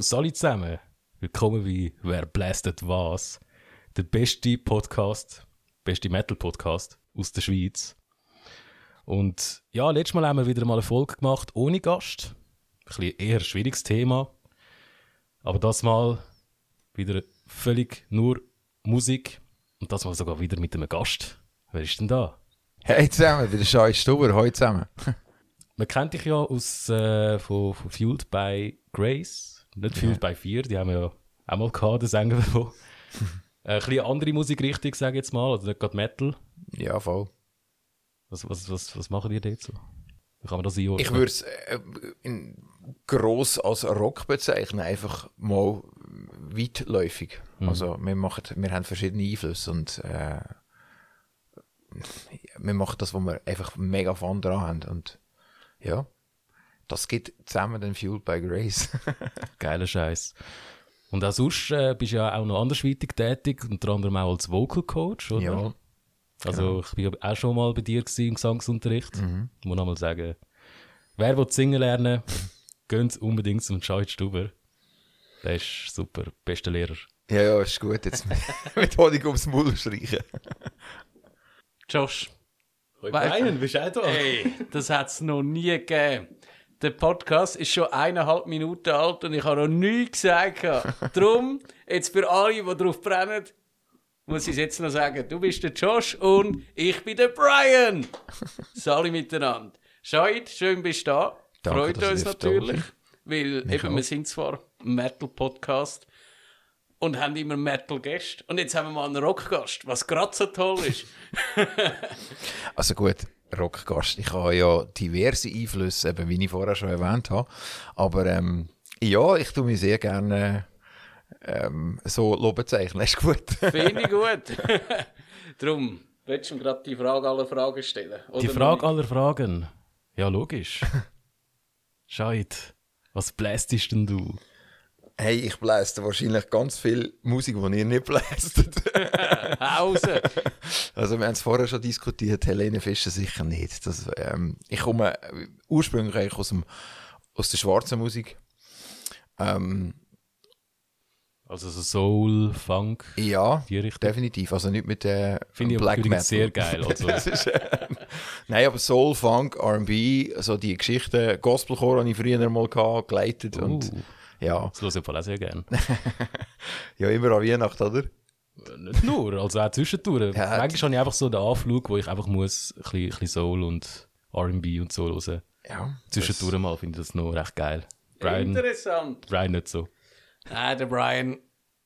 Salut zusammen. Willkommen bei Wer blästet was? Der beste Podcast, beste Metal-Podcast aus der Schweiz. Und ja, letztes Mal haben wir wieder mal eine Folge gemacht ohne Gast. Ein bisschen eher schwieriges Thema. Aber das Mal wieder völlig nur Musik. Und das Mal sogar wieder mit einem Gast. Wer ist denn da? Hey zusammen, der Schei Stuber, heute zusammen. Man kennt dich ja aus, äh, von, von Fueled by Grace. Nicht Fueled by Fear, die haben wir ja auch mal gehabt, den Sänger davon. äh, ein bisschen andere Musikrichtung, sage ich jetzt mal, oder nicht gerade Metal. Ja, voll. Was, was, was, was machen die dort so? Wie kann man das einordnen? Ich würde es äh, gross als Rock bezeichnen, einfach mal weitläufig. Also wir, machen, wir haben verschiedene Einflüsse und äh, wir machen das, was wir einfach mega Fun dran haben. Und ja, das gibt zusammen den Fueled by Grace. Geiler Scheiß. Und auch sonst äh, bist du ja auch noch andersweitig tätig, unter anderem auch als Vocal Coach, oder? ja, Also ich bin auch schon mal bei dir im Gesangsunterricht. Mhm. Ich muss noch mal sagen, wer will singen lernen, geht unbedingt zum Scheid Stuber. Der ist super, bester Lehrer. ja, ja, ist gut. Jetzt mit, mit Honig ums Maul streichen. Josh, Brian, bist du auch da? ey, das hat es noch nie gegeben. Der Podcast ist schon eineinhalb Minuten alt und ich habe noch nichts gesagt. Darum, jetzt für alle, die drauf brennen, muss ich es jetzt noch sagen. Du bist der Josh und ich bin der Brian. Sali miteinander. Scheid, schön bist du da. Danke, Freut uns natürlich, weil eben, auch. wir sind zwar Metal-Podcast und haben immer Metal-Gäste. Und jetzt haben wir mal einen Rock-Gast, was gerade so toll ist. Also gut, Rockgast. Ich habe ja diverse Einflüsse, eben wie ich vorher schon erwähnt habe. Aber ähm, ja, ich tue mich sehr gerne ähm, so bezeichnen. Ist gut. Finde ich gut. Darum, willst du mir gerade die Frage aller Fragen stellen? Oder Die Frage nicht? aller Fragen. Ja, logisch. Scheid, was blästest denn du? Hey, ich bläste wahrscheinlich ganz viel Musik, die ihr nicht blästet. Hause. Also wir haben es vorher schon diskutiert, Helene Fischer sicher nicht. Das, ähm, ich komme äh, ursprünglich eigentlich aus, dem, aus der schwarzen Musik. Ähm, Also so Soul, Funk, ja, definitiv. Also nicht mit der Finde ich Black übrigens Metal. sehr geil. Also, ist, äh, Nein, aber Soul, Funk, R&B, so die Geschichten, Gospelchor habe ich früher mal gehabt, geleitet und uh, ja, das höre ich im Fall auch sehr gerne. ja, immer an Weihnachten, oder? Nicht nur, also auch zwischendurch. Ja, Manchmal habe ich einfach so den Anflug, wo ich einfach muss ein bisschen, ein bisschen Soul und R&B und so hören. Ja. Zwischendurch mal finde ich das noch recht geil. Brian, Interessant. Brian nicht so. Nein, der Brian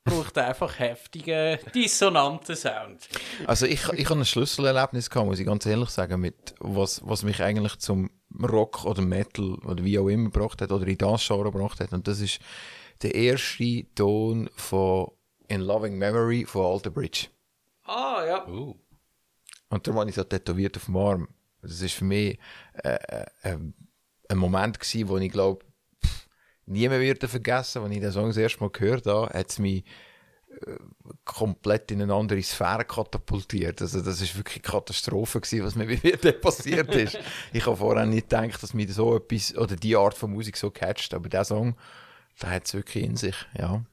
braucht einfach heftigen, dissonanten Sound. Also ich, ich habe ein Schlüsselerlebnis gehabt, muss ich ganz ehrlich sagen, mit was, was mich eigentlich zum Rock oder Metal oder wie auch immer gebracht hat oder in das Genre gebracht hat. Und das ist der erste Ton von In Loving Memory von Alter Bridge. Ah, ja. Uh. Und darum habe ich so tätowiert auf dem Arm. Das ist für mich äh, äh, äh, ein Moment gewesen, wo ich glaube, nie mehr wird vergessen. Als ich den Song das erste Mal gehört habe, hat es mich äh, komplett in eine andere Sphäre katapultiert. Also das ist wirklich eine Katastrophe gewesen, was mir bei mir dort passiert ist. Ich habe vorher nicht gedacht, dass mich so etwas oder die Art von Musik so catcht, aber der Song, der hat es wirklich in sich, ja.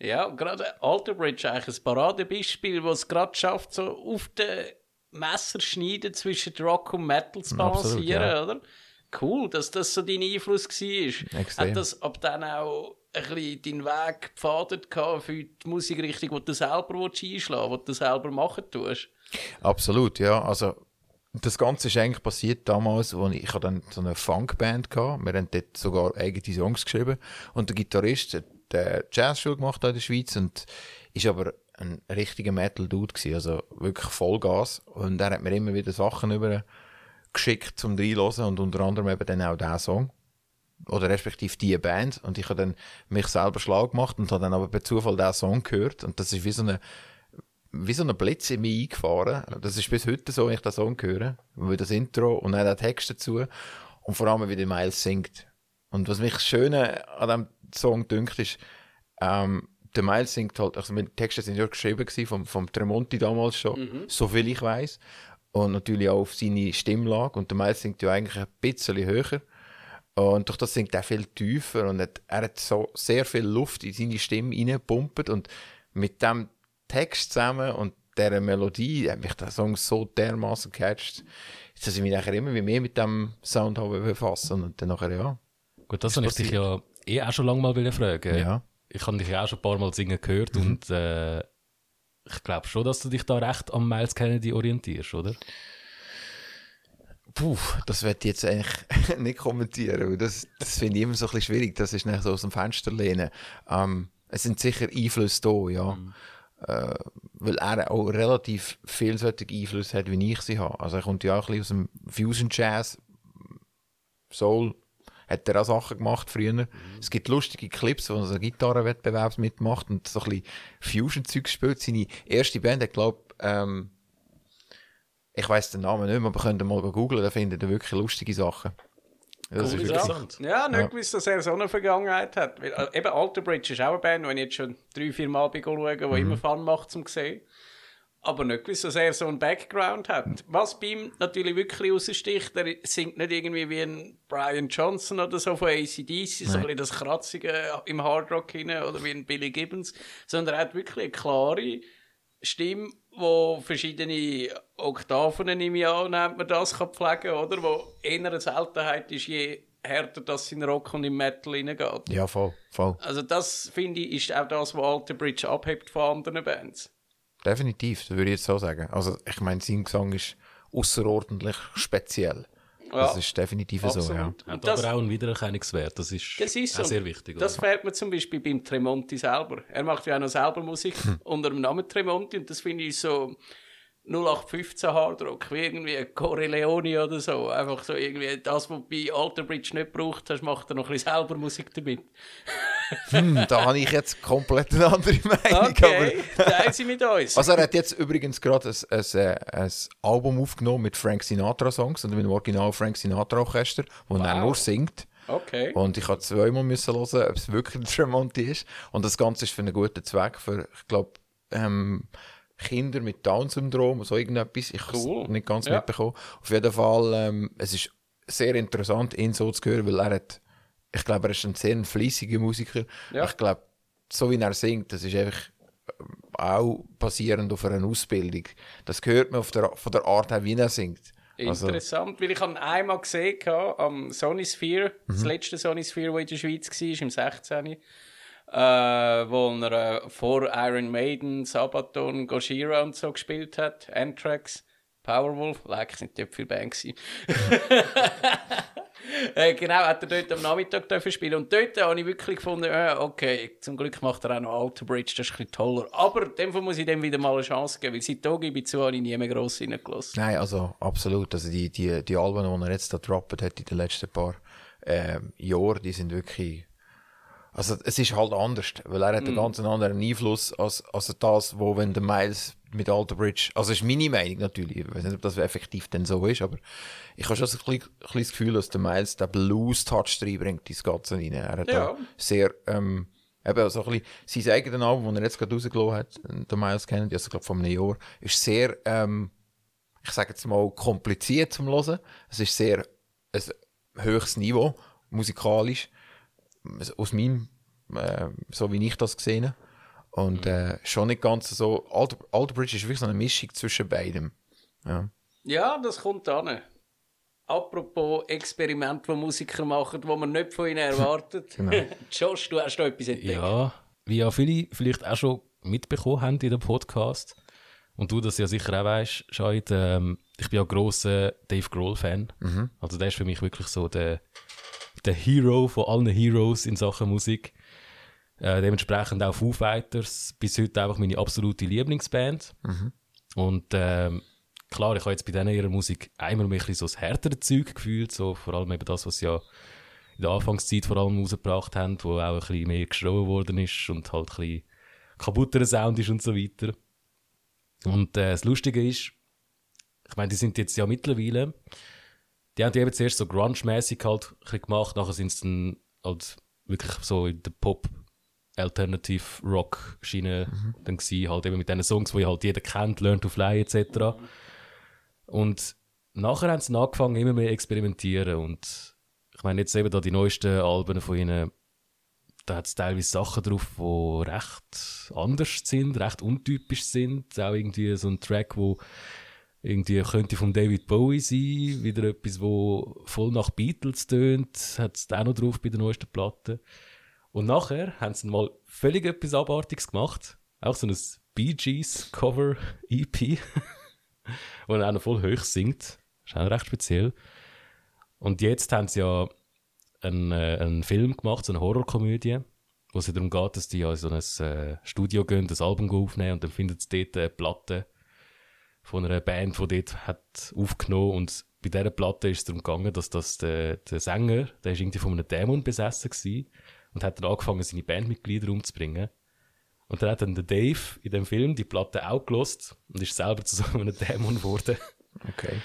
Ja, gerade Alter Bridge eigentlich ein Paradebeispiel, das es gerade schafft, so auf den Messerschneiden zwischen Rock und Metal zu Absolut, balancieren, ja. oder? Cool, dass das so dein Einfluss war. Extrem. Hat das ab dann auch ein bisschen deinen Weg gehabt für die Musikrichtung, die du selber einschlagen willst, die du selber machen tust? Absolut, ja. Also, das Ganze ist eigentlich passiert damals, als ich, ich dann so eine Funkband hatte. Wir haben dort sogar eigene Songs geschrieben. Und der Gitarrist hat der Jazzschule gemacht in der Schweiz und ist aber ein richtiger Metal-Dude gewesen, also wirklich Vollgas. Und er hat mir immer wieder Sachen über geschickt zum reinhören und unter anderem eben dann auch diesen Song. Oder respektive die Band. Und ich habe dann mich selber schlau gemacht und habe dann aber per Zufall diesen Song gehört. Und das ist wie so eine wie so ein Blitz in mich eingefahren. Das ist bis heute so, wenn ich den Song höre. Wie das Intro und dann der Text dazu. Und vor allem, wie der Miles singt. Und was mich das Schöne an diesem Song dünkt, ist, ähm, der Miles singt halt, also die Texte sind ja geschrieben gewesen, vom, vom Tremonti damals schon, so viel ich weiß Und natürlich auch auf seine Stimmlage. Und der Miles singt ja eigentlich ein bisschen höher. Und durch das singt er viel tiefer und hat, er hat so sehr viel Luft in seine Stimme reingepumpt und mit dem Text zusammen und dieser Melodie hat mich der Song so dermaßen gecatcht, dass ich mich nachher immer mehr mit dem Sound habe befassen und dann nachher, ja. Gut, das wollte ich dich ja eh auch schon lange mal fragen. Ja. Ich habe dich ja auch schon ein paar Mal singen gehört und äh, ich glaube schon, dass du dich da recht am Miles Kennedy orientierst, oder? Puh, das werde ich jetzt eigentlich nicht kommentieren, weil das, das finde ich immer so ein bisschen schwierig. Das ist nicht so aus dem Fenster lehnen. Ähm, es sind sicher Einflüsse da, ja. Äh, weil er auch relativ vielseitige Einflüsse hat, wie ich sie habe. Also er kommt ja auch ein bisschen aus dem Fusion Jazz, Soul, hat er auch Sachen gemacht früher. Es gibt lustige Clips, wo er so Gitarrenwettbewerb mitmacht und so ein bisschen Fusion-Zeug spielt. Seine erste Band hat, glaube ähm, ich weiß den Namen nicht mehr, aber könnt ihr mal googeln, da findet ihr wirklich lustige Sachen. Das Coole ist wirklich, Sache. Ja, nicht Ja. gewusst, dass er so eine Vergangenheit hat. Weil, äh, eben Alter Bridge ist auch eine Band, die ich jetzt schon drei, vier Mal bin schauen, die Mhm. immer Fun macht zum sehen. Aber nicht gewusst, dass er so einen Background hat. Was bei ihm natürlich wirklich raussticht, er singt nicht irgendwie wie ein Brian Johnson oder so von ACDC, so ein bisschen das Kratzige im Hardrock hinein oder wie ein Billy Gibbons, sondern er hat wirklich eine klare Stimme, wo verschiedene Oktaven im Jahr, nennt man das, kann pflegen oder? Wo eher eine Seltenheit ist, je härter das in Rock und im Metal hineingeht. ja, voll, voll. Also das, finde ich, ist auch das, was Alter Bridge abhebt von anderen Bands. Definitiv, das würde ich jetzt so sagen. Also, ich meine, sein Gesang ist außerordentlich speziell. Das Ja, ist definitiv so, ja. absolut. Hat Und das, aber auch einen Wiedererkennungswert. Das ist, das ist auch sehr wichtig. Das oder? fehlt mir zum Beispiel beim Tremonti selber. Er macht ja auch noch selber Musik Hm. unter dem Namen Tremonti und das finde ich so 0815 Hardrock, wie irgendwie Corleone oder so. Einfach so irgendwie das, was bei Alter Bridge nicht braucht hast, macht er noch ein bisschen selber Musik damit. Hm, da habe ich jetzt komplett eine andere Meinung. Okay, teilen Sie mit uns. also, er hat jetzt übrigens gerade ein, ein, äh, ein Album aufgenommen mit Frank Sinatra-Songs und mit dem Original Frank Sinatra-Orchester, wo er Wow. nur singt. Okay. Und ich habe zweimal müssen hören, ob es wirklich Tremonti ist. Und das Ganze ist für einen guten Zweck, für, ich glaube, ähm, Kinder mit Down-Syndrom, so irgendetwas. Ich habe Cool. es nicht ganz Ja. mitbekommen. Auf jeden Fall, ähm, es ist sehr interessant, ihn so zu hören, weil er hat, ich glaube, er ist ein sehr fleissiger Musiker. Ja. Ich glaube, so wie er singt, das ist einfach ähm, auch basierend auf einer Ausbildung. Das hört man der, von der Art her, wie er singt. Also, Interessant, weil ich habe einmal gesehen gehabt, am Sony Sphere, Mhm. das letzte Sony Sphere, das in der Schweiz war, im 16. Äh, wo er äh, vor Iron Maiden, Sabaton, Gojira und so gespielt hat, Anthrax, Powerwolf, like, sind dort viele Bands. äh, genau, hat er dort am Nachmittag spielen und dort habe ich wirklich gefunden, äh, okay, zum Glück macht er auch noch Alter Bridge, das ist ein bisschen toller. Aber dem muss ich dem wieder mal eine Chance geben, weil seit da gebe ich zu, habe ich nie mehr gross reingelassen. Nein, also absolut. Also die, die, die Alben, die er jetzt da droppt hat in den letzten paar ähm, Jahren, die sind wirklich. Also es ist halt anders, weil er hat einen ganz anderen Einfluss als, als das, wo wenn der Miles mit Alter Bridge, also ist meine Meinung natürlich, ich weiß nicht, ob das effektiv denn so ist, aber ich habe schon so ein das Gefühl, dass der Miles den Blues-Touch reinbringt, ins Ganze rein. Er hat Ja. da sehr, ähm, eben so ein bisschen, sein eigenes Album, das er jetzt gerade rausgelassen hat, der Miles Kennedy, also ich glaube vor einem Jahr, ist sehr, ähm, ich sage jetzt mal, kompliziert zum Hören. Es ist sehr ein höchstes Niveau, musikalisch, aus meinem, äh, so wie ich das gesehen habe. Und äh, schon nicht ganz so. Alter, Alter Bridge ist wirklich so eine Mischung zwischen beidem. Ja. Ja, das kommt an. Apropos Experiment, die Musiker machen, wo man nicht von ihnen erwartet. Josh, du hast da etwas entdeckt. Ja, wie ja viele vielleicht auch schon mitbekommen haben in dem Podcast. Und du das ja sicher auch weißt, Scheid, ähm, ich bin ja grosser Dave Grohl-Fan. Also der ist für mich wirklich so der, der Hero von allen Heroes in Sachen Musik. Äh, dementsprechend auch Foo Fighters, bis heute einfach meine absolute Lieblingsband. Und ähm, klar, ich habe jetzt bei denen ihrer Musik einmal ein bisschen so das härtere Zeug gefühlt, so vor allem eben das, was sie ja in der Anfangszeit vor allem rausgebracht haben, wo auch ein bisschen mehr geschrien worden ist und halt ein bisschen kaputterer Sound ist und so weiter. Und äh, das Lustige ist, ich meine, die sind jetzt ja mittlerweile, die haben die eben zuerst so grunge-mäßig halt gemacht, nachher sind sie dann halt wirklich so in der Pop- Alternative Rock Schiene dann gewesen, halt eben mit diesen Songs, die halt jeder kennt, Learn to Fly etc. Und nachher haben sie angefangen, immer mehr experimentieren und ich meine jetzt eben da die neuesten Alben von ihnen, da hat es teilweise Sachen drauf, die recht anders sind, recht untypisch sind. Auch irgendwie so ein Track, wo irgendwie könnte von David Bowie sein, wieder etwas, wo voll nach Beatles tönt, hat es auch noch drauf bei der neuesten Platte. Und nachher haben sie mal völlig etwas Abartiges gemacht. Auch so ein Bee Gees Cover EP, wo er auch noch voll hoch singt. Ist auch recht speziell. Und jetzt haben sie ja einen, äh, einen Film gemacht, so eine Horrorkomödie, wo es darum geht, dass die ja in so ein äh, Studio gehen, das Album aufnehmen und dann findet sie dort eine Platte von einer Band, die dort hat aufgenommen und bei dieser Platte ist es darum gegangen, dass das der, der Sänger, der ist irgendwie von einem Dämon besessen gewesen und hat dann angefangen, seine Bandmitglieder umzubringen. Und dann hat dann der Dave in dem Film die Platte auch gelost und ist selber zu so einem Dämon geworden. Okay.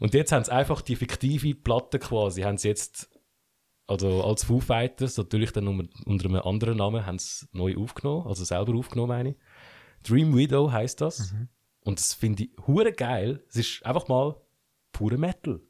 Und jetzt haben sie einfach die fiktive Platte quasi, haben sie jetzt, also als Foo Fighters, natürlich dann unter, einem anderen Namen, haben sie neu aufgenommen, also selber aufgenommen, meine ich. Dream Widow heißt das. Und das finde ich hure geil. Es ist einfach mal pure Metal.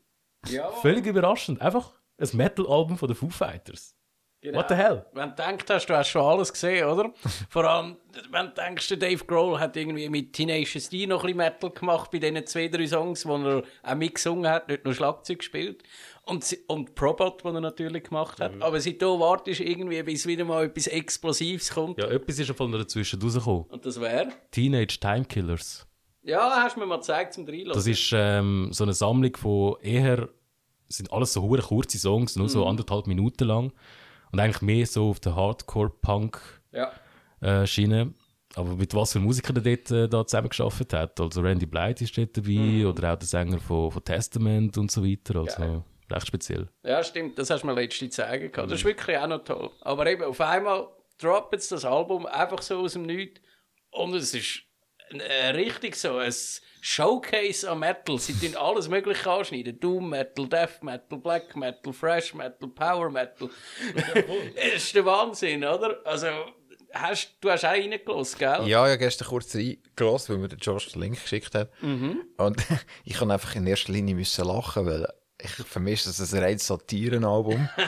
Ja, Völlig überraschend. Einfach ein Metal-Album von den Foo Fighters. genau. What the hell? Wenn du denkst, hast, du hast schon alles gesehen, oder? Vor allem, wenn du denkst, der Dave Grohl hat irgendwie mit Teenage D noch ein bisschen Metal gemacht bei diesen zwei, drei Songs, wo er auch mitgesungen hat, nicht nur Schlagzeug gespielt. Und, und Probot, den er natürlich gemacht Mhm. hat. Aber seitdem wartest du irgendwie, bis wieder mal etwas Explosives kommt. Ja, etwas ist von dazwischen rausgekommen. Und das wäre? Teenage Time Killers. Ja, hast du mir mal gezeigt zum Reinlassen. Das ist ähm, so eine Sammlung von eher, sind alles so hure kurze Songs, nur so anderthalb Minuten lang. Und eigentlich mehr so auf der Hardcore-Punk-Schiene. Ja. Aber mit was für Musikern der dort äh, da zusammengearbeitet hat. Also Randy Blythe ist dort dabei oder auch der Sänger von, von Testament und so weiter. Also recht speziell. Ja, stimmt, das hast du mir letzte zeigen gehabt. Das ist wirklich auch noch toll. Aber eben, auf einmal droppt jetzt das Album einfach so aus dem Nichts und es ist äh, richtig so ein Showcase an Metal. Sie tun alles Mögliche anschneiden. Doom Metal, Death Metal, Black Metal, Fresh Metal, Power Metal. das ist der Wahnsinn, oder? Also, hast, du hast auch reingelassen, gell? Ja, ja, gestern kurz reingelassen, weil mir der Josh den Link geschickt hat. Und ich kann einfach in erster Linie müssen lachen, weil ich vermisse das ein reines Satirenalbum.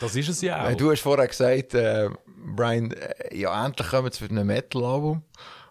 Das ist es ja auch. Äh, Du hast vorher gesagt, äh, Brian, äh, ja, endlich kommen sie mit einem Metal-Album.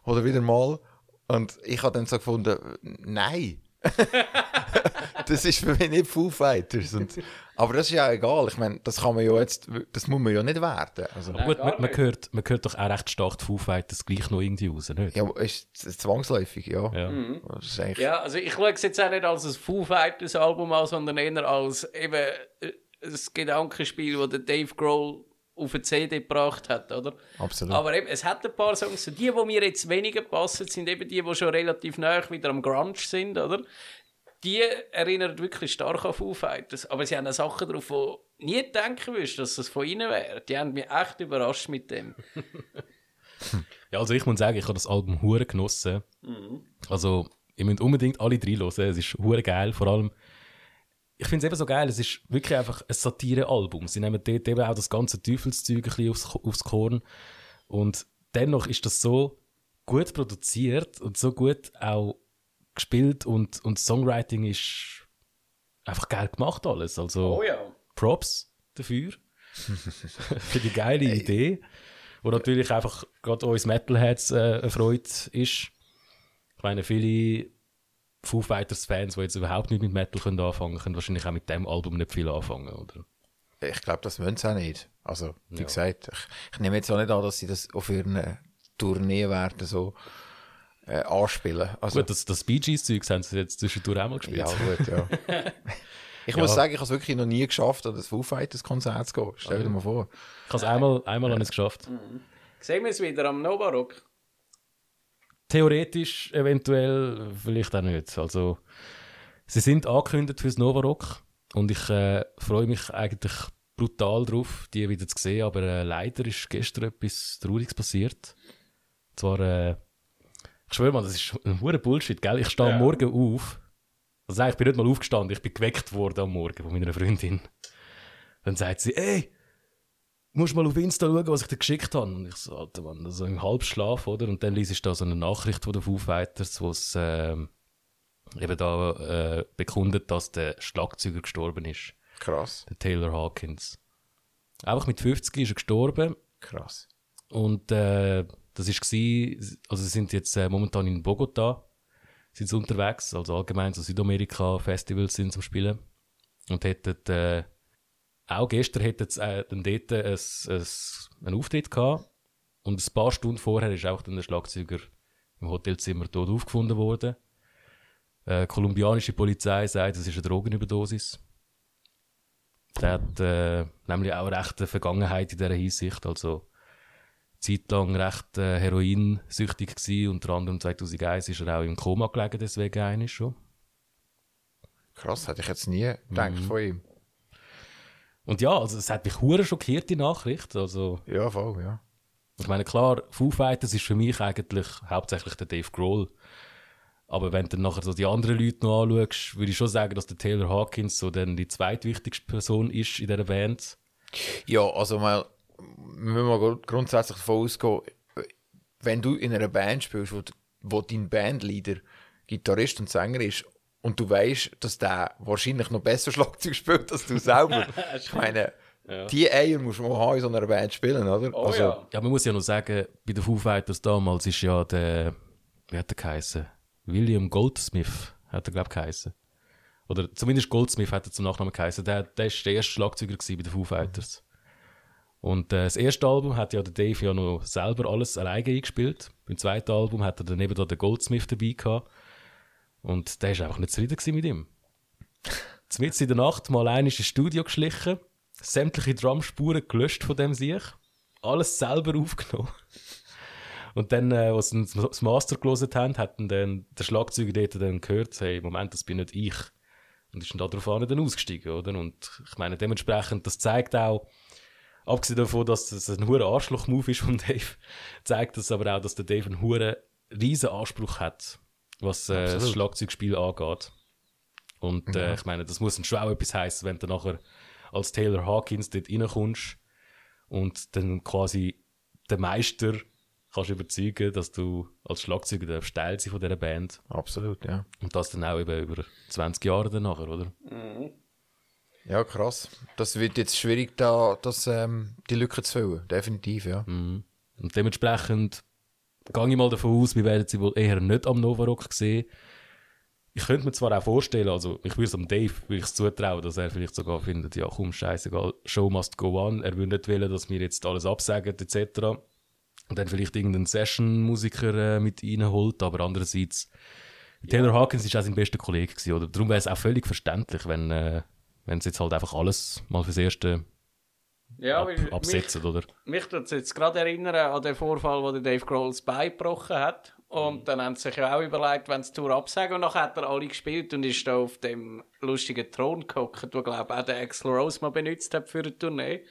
Oder wieder mal. Und ich habe dann so gefunden, nein. das ist für mich nicht Foo Fighters. Und, aber das ist ja egal. Ich meine, das kann man ja jetzt, das muss man ja nicht werden. Also, Aber gut, man, man, hört, man hört doch auch recht stark die Foo Fighters gleich noch irgendwie raus, nicht? ja, ist zwangsläufig, ja. Ja. Das ist eigentlich, Ja, also ich schaue es jetzt auch nicht als ein Foo Fighters Album an, sondern eher als eben äh, ein Gedankenspiel, das Dave Grohl auf eine CD gebracht hat, oder? Absolut. Aber eben, es hat ein paar Songs, so die, die mir jetzt weniger passen, sind eben die, die schon relativ nah wieder am Grunge sind, oder? Die erinnern wirklich stark an Foo Fighters, aber sie haben Sachen drauf, wo nie denken würdest, dass das von ihnen wäre. Die haben mich echt überrascht mit dem. Ja, also ich muss sagen, ich habe das Album hure genossen. Also, ihr müsst unbedingt alle drei hören. Es ist hure geil. Vor allem, ich finde es eben so geil, es ist wirklich einfach ein Satire-Album. Sie nehmen dort eben auch das ganze Teufelszeug ein bisschen aufs, aufs Korn. Und dennoch ist das so gut produziert und so gut auch gespielt und, und Songwriting ist einfach geil gemacht alles. Also, Oh ja. Props dafür. Für die geile Idee. Wo natürlich einfach gerade uns Metalheads äh, eine Freude ist. Ich meine, viele Foo Fighters-Fans, die jetzt überhaupt nicht mit Metal können anfangen können, wahrscheinlich auch mit dem Album nicht viel anfangen, oder? Ich glaube, das wollen sie auch nicht. Also, wie Ja. gesagt, ich, ich nehme jetzt auch nicht an, dass sie das auf ihren Tournee werden so äh, anspielen. Also, Gut, das, das Bee Gees-Zeug haben sie jetzt zwischendurch auch mal gespielt. ja, gut, ja. Ich Ja. muss sagen, ich habe es wirklich noch nie geschafft, an das Foo Fighters Konzert zu gehen. Stell dir mal vor. Ich habe es einmal, einmal habe ich es geschafft. Sehen wir es wieder am Novarock? Theoretisch, eventuell, vielleicht auch nicht. Also, sie sind angekündigt fürs Novarock und ich äh, freue mich eigentlich brutal drauf, die wieder zu sehen, aber äh, leider ist gestern etwas Trauriges passiert. Und zwar, äh, ich schwöre mal, das ist ein hoher Bullshit, gell? Ich stehe am Ja. Morgen auf. Also eigentlich, ich bin nicht mal aufgestanden, ich bin geweckt worden am Morgen von meiner Freundin. Dann sagt sie, ey, musst mal auf Insta schauen, was ich dir geschickt habe. Und ich so, Alter, Mann, so im Halbschlaf, oder? Und dann liest ich da so eine Nachricht von den Foo Fighters, wo es ähm, eben da äh, bekundet, dass der Schlagzeuger gestorben ist. Krass, der Taylor Hawkins. Einfach mit 50 ist er gestorben krass. und äh, das ist gsi, also sie sind jetzt äh, momentan in Bogota, sind sie unterwegs, also allgemein so Südamerika Festivals sind zum Spielen und hätten äh, auch gestern hätten sie äh, dann dort ein, ein, einen Auftritt gehabt und ein paar Stunden vorher ist auch dann der Schlagzeuger im Hotelzimmer tot aufgefunden worden. Äh, kolumbianische Polizei sagt, es ist eine Drogenüberdosis. Der hat äh, nämlich auch recht eine Vergangenheit in dieser Hinsicht. Also zeitlang recht äh, heroinsüchtig gewesen. Unter anderem 2001 ist er auch im Koma gelegen, deswegen eines schon. Krass, hätte ich jetzt nie gedacht Mhm. von ihm. Und ja, also es hat mich hure schockiert, die Nachricht. Also, Ja, voll, ja. ich meine, klar, Foo Fighters ist für mich eigentlich hauptsächlich der Dave Grohl. Aber wenn du dann nachher so die anderen Leute noch anschaust, würde ich schon sagen, dass der Taylor Hawkins so dann die zweitwichtigste Person ist in dieser Band. Ja, also mal, wir müssen mal gru- grundsätzlich davon ausgehen, wenn du in einer Band spielst, wo, wo dein Bandleader Gitarrist und Sänger ist und du weißt, dass der wahrscheinlich noch besser Schlagzeug spielt als du selber. ich meine, die Eier musst du mal haben in so einer Band spielen, oder? Oh also, ja. Ja, man muss ja noch sagen, bei den Foo Fighters damals ist ja der, wie hat der geheißen? William Goldsmith hat er, glaube ich, geheißen. Oder zumindest Goldsmith hat er zum Nachnamen geheißen. Der, der ist der erste Schlagzeuger bei den Foo Fighters. Und äh, das erste Album hat ja der Dave ja noch selber alles alleine eingespielt. Beim zweiten Album hat er dann eben da den Goldsmith dabei gehabt. Und der ist einfach nicht zufrieden mit ihm. Mitten in der Nacht mal ein ins Studio geschlichen, sämtliche Drumspuren gelöscht von dem sich, alles selber aufgenommen. Und dann, äh, als sie das Master gelesen haben, hat dann der Schlagzeuger dort dann gehört, hey, Moment, das bin nicht ich. Und ist dann darauf dann ausgestiegen, oder? Und ich meine, dementsprechend, das zeigt auch, abgesehen davon, dass das ein hoher Arschloch-Move ist von Dave, zeigt das aber auch, dass der Dave einen hohen riesen Anspruch hat, was äh, das. Schlagzeugspiel angeht. Und äh, ich meine, das muss schon auch etwas heißen, wenn du nachher als Taylor Hawkins dort reinkommst und dann quasi den Meister kannst überzeugen, dass du als Schlagzeuger der Steil sein von dieser Band. absolut, ja. Und das dann auch eben über 20 Jahre danach, oder? Ja, krass. Das wird jetzt schwierig, da, das, ähm, die Lücke zu füllen. Definitiv, ja. Mhm. Und dementsprechend gehe ich mal davon aus, wir werden sie wohl eher nicht am Novarock sehen. Ich könnte mir zwar auch vorstellen, also ich würde es am Dave würde ich es zutrauen, dass er vielleicht sogar findet, ja komm, scheißegal, Show must go on. Er würde nicht wollen, dass wir jetzt alles absagen etc. Und dann vielleicht irgendeinen Session-Musiker äh, mit reinholt, aber andererseits, Taylor Hawkins ist auch sein bester Kollege gewesen, oder? Darum wäre es auch völlig verständlich, wenn, äh, wenn sie jetzt halt einfach alles mal fürs Erste Ja, ab, weil mich, absetzen, oder? mich tut es jetzt gerade erinnern an den Vorfall, wo der Dave Grohl das Bein gebrochen hat. Und dann haben sie sich ja auch überlegt, wenn sie die Tour absagen. Und dann hat er alle gespielt und ist da auf dem lustigen Thron gehockt, wo, glaube ich, auch der Axl Rose mal benutzt hat für eine Tournee.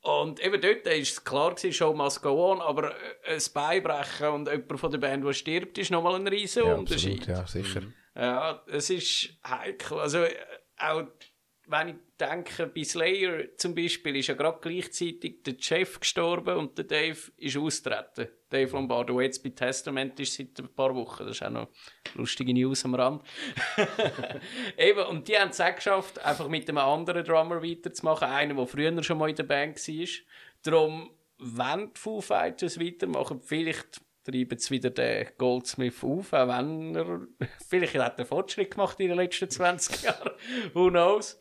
Und eben dort war es klar, gewesen, Show must go on, aber äh, ein Bein brechen und jemand von der Band, der stirbt, ist nochmal ein riesen ja Unterschied. absolut, ja, sicher. Ja, es ist heikel. Also, äh, auch wenn ich denke, bei Slayer zum Beispiel ist ja gerade gleichzeitig der Jeff gestorben und der Dave ist austreten. Dave Lombardo, jetzt bei Testament ist seit ein paar Wochen. Das ist auch noch lustige News am Rand. Eben, und die haben es auch geschafft, einfach mit einem anderen Drummer weiterzumachen. Einer, der früher schon mal in der Band war. Darum, wenn die Foo Fighters weitermachen, vielleicht treiben sie wieder den Goldsmith auf, auch wenn er, vielleicht hat er Fortschritt gemacht in den letzten 20 Jahren, who knows.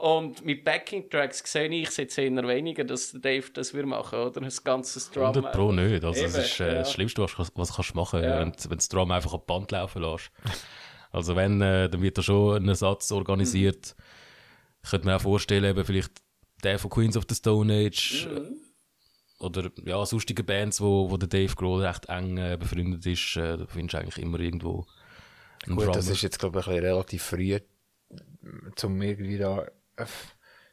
Und mit Backing-Tracks sehe ich es jetzt eher weniger, dass der Dave das wir machen, oder? Das ganze Drum. 100 Pro nicht. Also, das Eben, ist äh, ja. das Schlimmste, was, was, kannst du machen Ja. wenn, du- wenn das Drum einfach die Band laufen lässt. Also, wenn, äh, dann wird da schon ein Ersatz organisiert. Ich könnte mir auch vorstellen, eben vielleicht der von Queens of the Stone Age oder ja, sonstige Bands, wo, wo der Dave Grohl recht eng äh, befreundet ist, äh, da findest du eigentlich immer irgendwo einen Gut, das Drummer. ist jetzt, glaube ich, ein relativ früh, um irgendwie da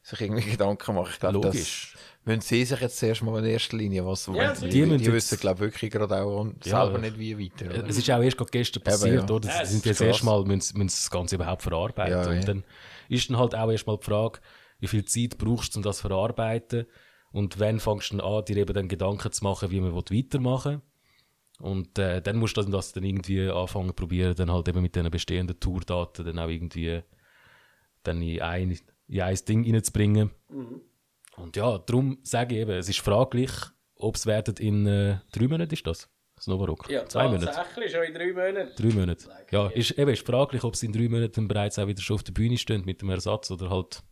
sich irgendwie Gedanken machen. Ich glaube, das Logisch. müssen sie sich jetzt zuerst mal in erster Linie, was Ja, die, Die die, wissen, glaube ich, wirklich gerade auch und Ja, selber nicht wie weiter. Äh, Oder? Es ist auch erst gerade gestern passiert, ja. oder? Ja, Sie sind jetzt erstmal, müssen, müssen das Ganze überhaupt verarbeiten. Ja, ja. Und dann ist dann halt auch erstmal die Frage, wie viel Zeit brauchst du, um das zu verarbeiten? Und wann fängst du dann an, dir eben dann Gedanken zu machen, wie man will weitermachen Und äh, dann musst du dann das dann irgendwie anfangen probieren, dann halt eben mit den bestehenden Tourdaten dann auch irgendwie dann in ein in ein Ding reinzubringen. Mhm. Und ja, darum sage ich eben, es ist fraglich, ob es werden in äh, drei Monaten ist das? Das Novarock? Ja, Zwei Monate? tatsächlich, schon in drei Monaten. Drei Monate. Ja, ist, eben, ist fraglich, ob sie in drei Monaten bereits auch wieder schon auf der Bühne stehen mit dem Ersatz oder halt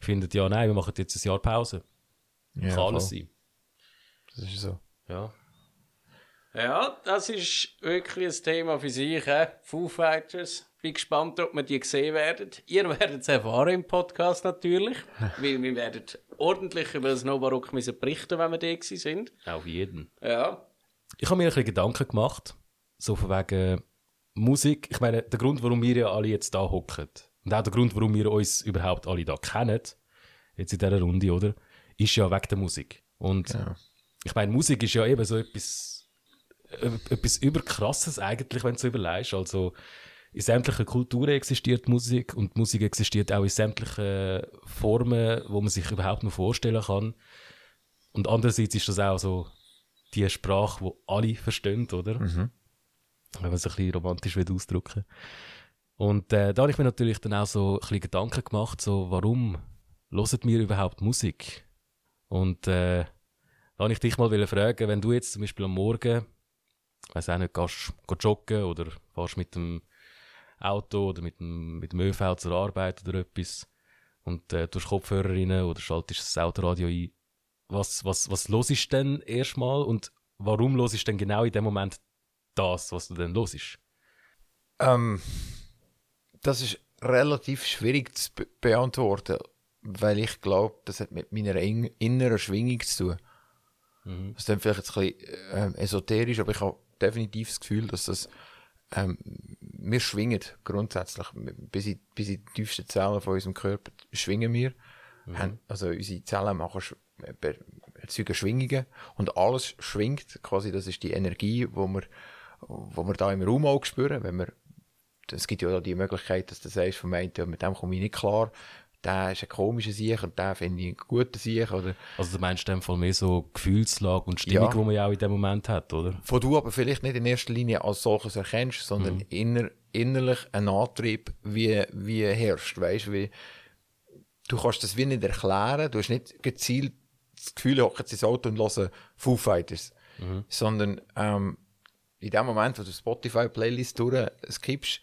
findet, ja, nein, wir machen jetzt ein Jahr Pause. Ja, Kann alles sein. Das ist so. Ja. Ja, das ist wirklich ein Thema für sich. He? Foo Fighters. Bin gespannt, ob wir die gesehen werden. Ihr werdet es erfahren im Podcast natürlich. weil wir werden ordentlich über das Novarock müssen berichten, wenn wir da sind. Auf jeden. Ja. Ich habe mir ein bisschen Gedanken gemacht, so von wegen Musik. Ich meine, der Grund, warum wir ja alle jetzt da hocken und auch der Grund, warum wir uns überhaupt alle da kennen, jetzt in dieser Runde, oder, ist ja wegen der Musik. Und Ja. ich meine, Musik ist ja eben so etwas, äh, etwas überkrasses eigentlich, wenn du so überlegst. Also, in sämtlichen Kulturen existiert Musik und Musik existiert auch in sämtlichen Formen, wo man sich überhaupt nur vorstellen kann. Und andererseits ist das auch so die Sprache, die alle verstehen, oder? Wenn man es ein bisschen romantisch will ausdrücken Und äh, da habe ich mir natürlich dann auch so ein bisschen Gedanken gemacht, so, warum hören wir überhaupt Musik? Und äh, da wollte ich dich mal wollen fragen, wenn du jetzt zum Beispiel am Morgen, weiß auch nicht, gehst, gehst joggen oder fährst mit dem Auto oder mit dem, mit dem ÖV zur Arbeit oder etwas und äh, du hast Kopfhörer rein oder schaltest das Autoradio ein. Was, was, was hörst du denn erstmal und warum hörst du denn genau in dem Moment das, was du denn hörst? Ähm, das ist relativ schwierig zu be beantworten, weil ich glaube, das hat mit meiner in inneren Schwingung zu tun. Mhm. Das ist dann vielleicht jetzt ein bisschen ähm, esoterisch, aber ich habe definitiv das Gefühl, dass das ähm, wir schwingen grundsätzlich bis in, bis in die tiefsten Zellen von unserem Körper schwingen wir. Haben, also unsere Zellen machen erzeugen Schwingungen und alles schwingt quasi. Das ist die Energie, wo wir, wo wir da im Raum auch spüren, wenn wir es gibt ja auch die Möglichkeit, dass du sagst, von meint, ja, mit dem komme ich nicht klar, der ist ein komischer Sieg und der finde ich einen guten Sieg. Oder Also du meinst in dem Fall mehr so Gefühlslage und Stimmung, Ja. die man ja auch in dem Moment hat, oder? wo du aber vielleicht nicht in erster Linie als solches erkennst, sondern inner, innerlich ein Antrieb wie, wie herrscht. Weißt wie, du kannst das wie nicht erklären, du hast nicht gezielt das Gefühl, ich hocke jetzt ins Auto und höre Foo Fighters, sondern ähm, in dem Moment, wo du Spotify-Playlist durchskippst,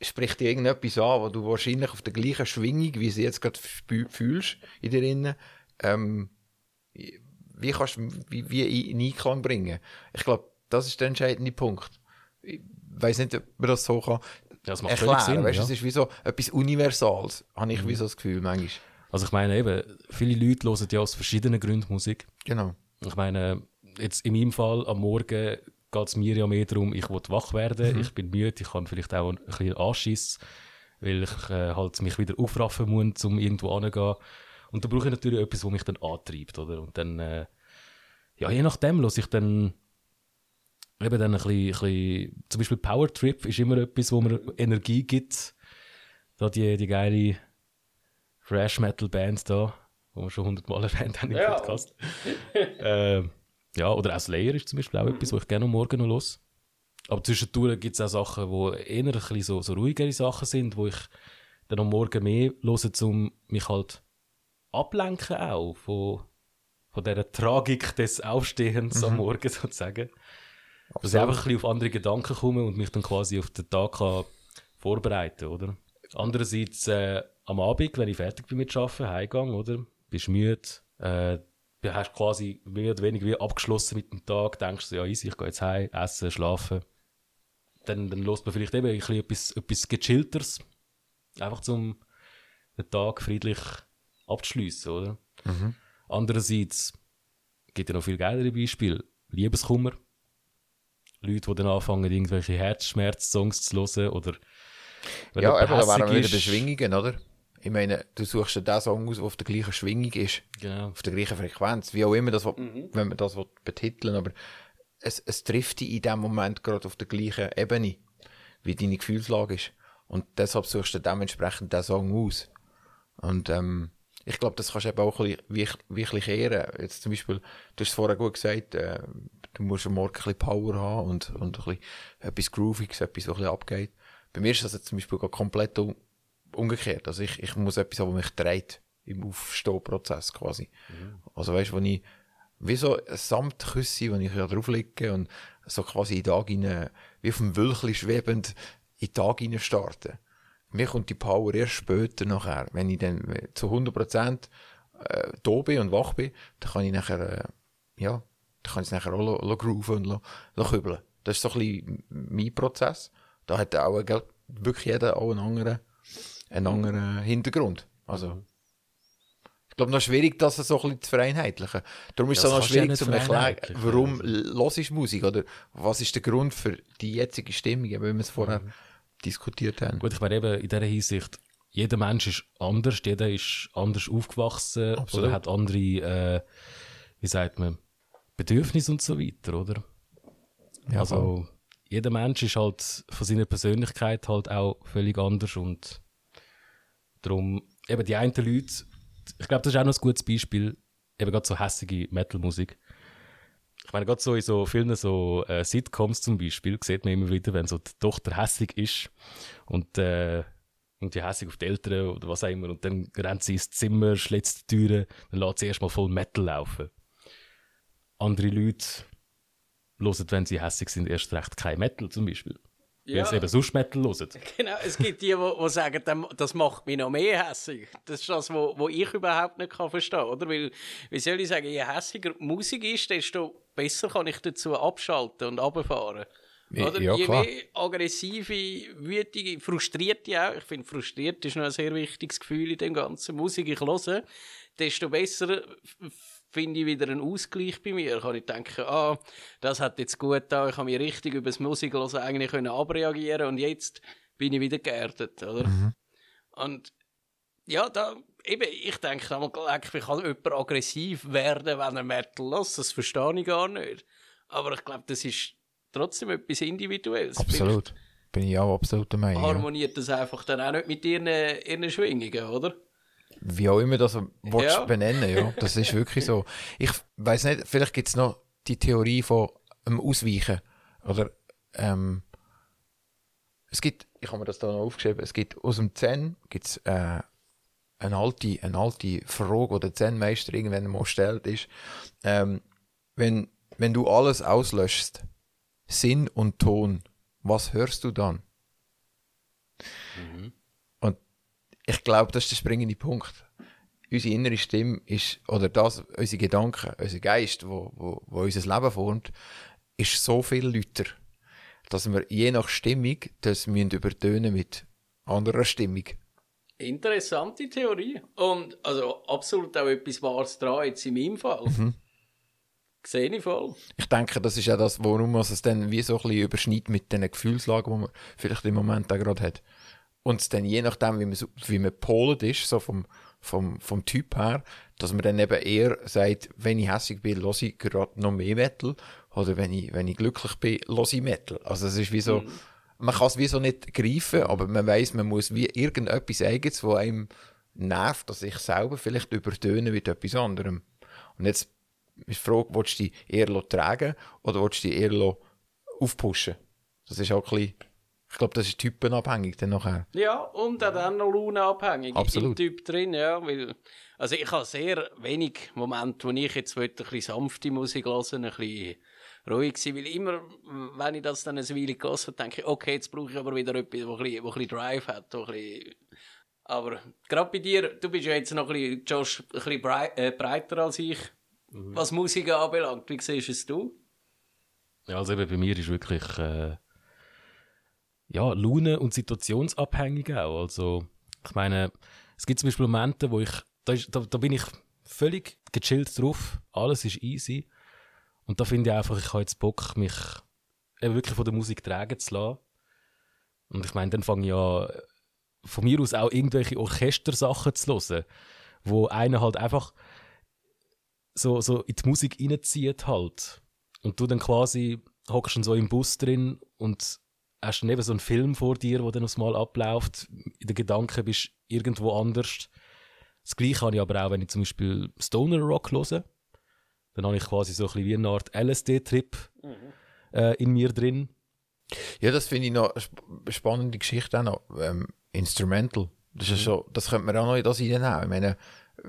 spricht dir irgendetwas an, wo du wahrscheinlich auf der gleichen Schwingung, wie sie jetzt gerade fühlst in dir innen, ähm, wie kannst du wie, wie in Einklang bringen? Ich glaube, das ist der entscheidende Punkt. Ich weiß nicht, ob man das so kann das macht erklären. Sinn, weißt, ja. Mhm. Es ist wie so etwas Universales, habe ich wie so das Gefühl manchmal. Also ich meine eben, viele Leute hören ja aus verschiedenen Gründen Musik. Genau. Ich meine, jetzt in meinem Fall am Morgen geht es mir ja mehr darum, ich will wach werden, ich bin müde, ich kann vielleicht auch ein bisschen Anschiss, weil ich äh, halt mich wieder aufraffen muss, um irgendwo anzugehen. Und da brauche ich natürlich etwas, was mich dann antreibt, oder? Und dann, äh, ja, je nachdem höre ich dann eben dann ein bisschen, ein bisschen zum Beispiel Power Trip ist immer etwas, wo mir Energie gibt. Da die, die geile Thrash Metal Band da, wo wir schon hundertmal erwähnt haben im Ja. Podcast. ähm, ja, oder auch Slayer ist zum Beispiel auch etwas, was ich gerne am Morgen noch los. Aber zwischendurch gibt es auch Sachen, wo eher ein bisschen so, so ruhigere Sachen sind, wo ich dann am Morgen mehr höre, um mich halt ablenken auch von, von dieser Tragik des Aufstehens am Morgen sozusagen. Dass ich einfach ein bisschen auf andere Gedanken komme und mich dann quasi auf den Tag kann vorbereiten oder? Andererseits äh, am Abend, wenn ich fertig bin mit Arbeiten, heimgehe, oder? Bist müde, äh, du hast quasi mehr oder weniger wie abgeschlossen mit dem Tag, denkst du, ja easy, ich gehe jetzt heim, essen, schlafen. Dann, dann lässt man vielleicht eben ein bisschen etwas, etwas gechillteres. Einfach zum den Tag friedlich abzuschliessen, oder? Andererseits gibt ja noch viel geilere Beispiele. Liebeskummer. Leute, die dann anfangen, irgendwelche Herzschmerz-Songs zu hören oder wenn Ja, eben, da wären wieder. Schwingungen, oder? Ich meine, du suchst dir den Song aus, der auf der gleichen Schwingung ist, Genau. auf der gleichen Frequenz, wie auch immer, das, will- wenn man das will betiteln aber es, es trifft dich in dem Moment gerade auf der gleichen Ebene, wie deine Gefühlslage ist. Und deshalb suchst du dementsprechend den Song aus. Und ähm, ich glaube, das kannst du eben auch ein bisschen wirklich, wirklich ehren. Jetzt zum Beispiel, du hast es vorher gut gesagt, äh, du musst am Morgen ein bisschen Power haben und, und ein bisschen etwas Grooviges, etwas, was ein bisschen abgeht. Bei mir ist das jetzt zum Beispiel komplett um, umgekehrt. Also ich, ich muss etwas haben, was mich dreht im Aufstehprozess quasi. Also weißt du, wo ich wie so ein Samtküsse, wo ich ja drauflege und so quasi in den Tag rein, wie auf dem Wölkchen schwebend in den Tag rein starte. Mir kommt die Power erst später nachher. Wenn ich dann zu 100% äh, da bin und wach bin, dann kann ich nachher, äh, ja, dann kann ich es nachher auch lo, lo grooven und lo, lo kübeln. Das ist so ein bisschen mein Prozess. Da hat auch gell, wirklich jeder auch einen anderen, einen anderen Hintergrund. Also, ich glaube, noch schwierig, das so ein bisschen zu vereinheitlichen. Darum ist es auch noch ja schwierig zu erklären, warum hörst du Musik oder was ist der Grund für die jetzige Stimmung, wie wir es vorher Mhm. diskutiert haben. Gut, ich meine eben in dieser Hinsicht, jeder Mensch ist anders, jeder ist anders aufgewachsen Absolut. oder hat andere, äh, wie sagt man, Bedürfnisse und so weiter, oder? Ja, also, jeder Mensch ist halt von seiner Persönlichkeit halt auch völlig anders und darum, eben die einen Leute, ich glaube, das ist auch noch ein gutes Beispiel, eben gerade so hässige Metal-Musik. Ich meine, gerade so in so Filmen, so äh, Sitcoms zum Beispiel, sieht man immer wieder, wenn so die Tochter hässig ist und äh, irgendwie hässig auf die Eltern oder was auch immer und dann rennt sie ins Zimmer, schlitzt die Türen, dann lässt sie erstmal voll Metal laufen. Andere Leute hören, wenn sie hässig sind, erst recht kein Metal zum Beispiel. Weil Ja. sie eben sonst Metal hören. Genau, es gibt die, die, sagen, das macht mich noch mehr hässig. Das ist das, was ich überhaupt nicht kann verstehen kann. Oder? Weil, wie soll ich sagen, je hässiger Musik ist, desto besser kann ich dazu abschalten und runterfahren. Oder? ja, je mehr aggressive, wütige, frustrierte auch, ich finde, frustriert ist noch ein sehr wichtiges Gefühl in dem ganzen Musik ich höre, desto besser finde ich wieder einen Ausgleich bei mir. Kann ich denken, ah, das hat jetzt gut da, ich habe mich richtig über das Musikhören eigentlich können abreagieren und jetzt bin ich wieder geerdet, oder? Und ja, da, eben, ich denke, einmal, wie kann jemand aggressiv werden, wenn er Metal lässt? Das verstehe ich gar nicht. Aber ich glaube, das ist trotzdem etwas Individuelles. Absolut. Bin ich auch absolut der Meinung. Vielleicht Ja. harmoniert das einfach dann auch nicht mit ihren, ihren Schwingungen, oder? Wie auch immer das willst Ja. benennen, ja. Das ist wirklich so. Ich weiß nicht, vielleicht gibt es noch die Theorie von einem Ausweichen. Oder ähm, es gibt, ich habe mir das da noch aufgeschrieben, es gibt aus dem Zen gibt's, äh, eine alte, eine alte Frage, die der Zen-Meister irgendwann mal stellt, ist, ähm, wenn, wenn du alles auslöschst, Sinn und Ton, was hörst du dann? Und ich glaube, das ist der springende Punkt. Unsere innere Stimme ist, oder das, unsere Gedanken, unser Geist, wo, wo, wo unser Leben formt, ist so viel lauter, dass wir je nach Stimmung das müssen übertönen mit anderer Stimmung. Interessante Theorie. Und also absolut auch etwas Wahres dran, jetzt in meinem Fall. Sehe ich voll. Ich denke, das ist ja das, warum man es dann wie so ein bisschen überschneidet mit den Gefühlslagen, die man vielleicht im Moment auch gerade hat. Und dann je nachdem, wie man, wie man polet ist, so vom, vom, vom Typ her, dass man dann eben eher sagt, wenn ich hässlich bin, höre ich gerade noch mehr Metal. Oder wenn ich, wenn ich glücklich bin, höre ich Metal. Also es ist wie so, man kann es wie so nicht greifen, aber man weiß, man muss wie irgendetwas eigenes, wo einem nervt, dass ich selber vielleicht übertönen mit etwas anderem. Und jetzt ist die Frage, willst du dich eher tragen oder willst du dich eher aufpushen? Das ist auch ein bisschen, ich glaube, das ist typenabhängig dann nachher. Ja, und auch dann noch launenabhängig Absolut. im Typ drin, ja. Weil, also ich habe sehr wenig Momente, wo ich jetzt ein bisschen sanfte Musik hören ein bisschen ruhig sein weil immer, wenn ich das dann eine Weile gehört habe, denke ich, okay, jetzt brauche ich aber wieder etwas, wo ein bisschen, wo ein bisschen Drive hat, wo ein bisschen aber gerade bei dir, du bist ja jetzt noch ein bisschen, Josh, ein bisschen brei äh, breiter als ich, was Musik anbelangt. Wie siehst es du? Ja, also eben bei mir ist wirklich äh, ja, Laune- und situationsabhängig auch. Also, ich meine, es gibt zum Beispiel Momente, wo ich, da, ist, da, da bin ich völlig gechillt drauf, alles ist easy. Und da finde ich einfach, ich habe jetzt Bock, mich eben wirklich von der Musik tragen zu lassen. Und ich meine, dann fange ich ja von mir aus auch irgendwelche Orchestersachen zu hören, wo einer halt einfach so, so in die Musik reinzieht halt. Und du dann quasi hockst dann so im Bus drin und hast dann eben so einen Film vor dir, der dann aufs Mal abläuft. In den Gedanken bist du irgendwo anders. Das Gleiche habe ich aber auch, wenn ich zum Beispiel Stoner Rock höre. Dann habe ich quasi so ein bisschen wie eine Art LSD-Trip äh, in mir drin. Ja, das finde ich noch eine sp- spannende Geschichte auch noch. Ähm, Instrumental Das, ist so, das könnte man auch noch in das reinnehmen. Ich meine,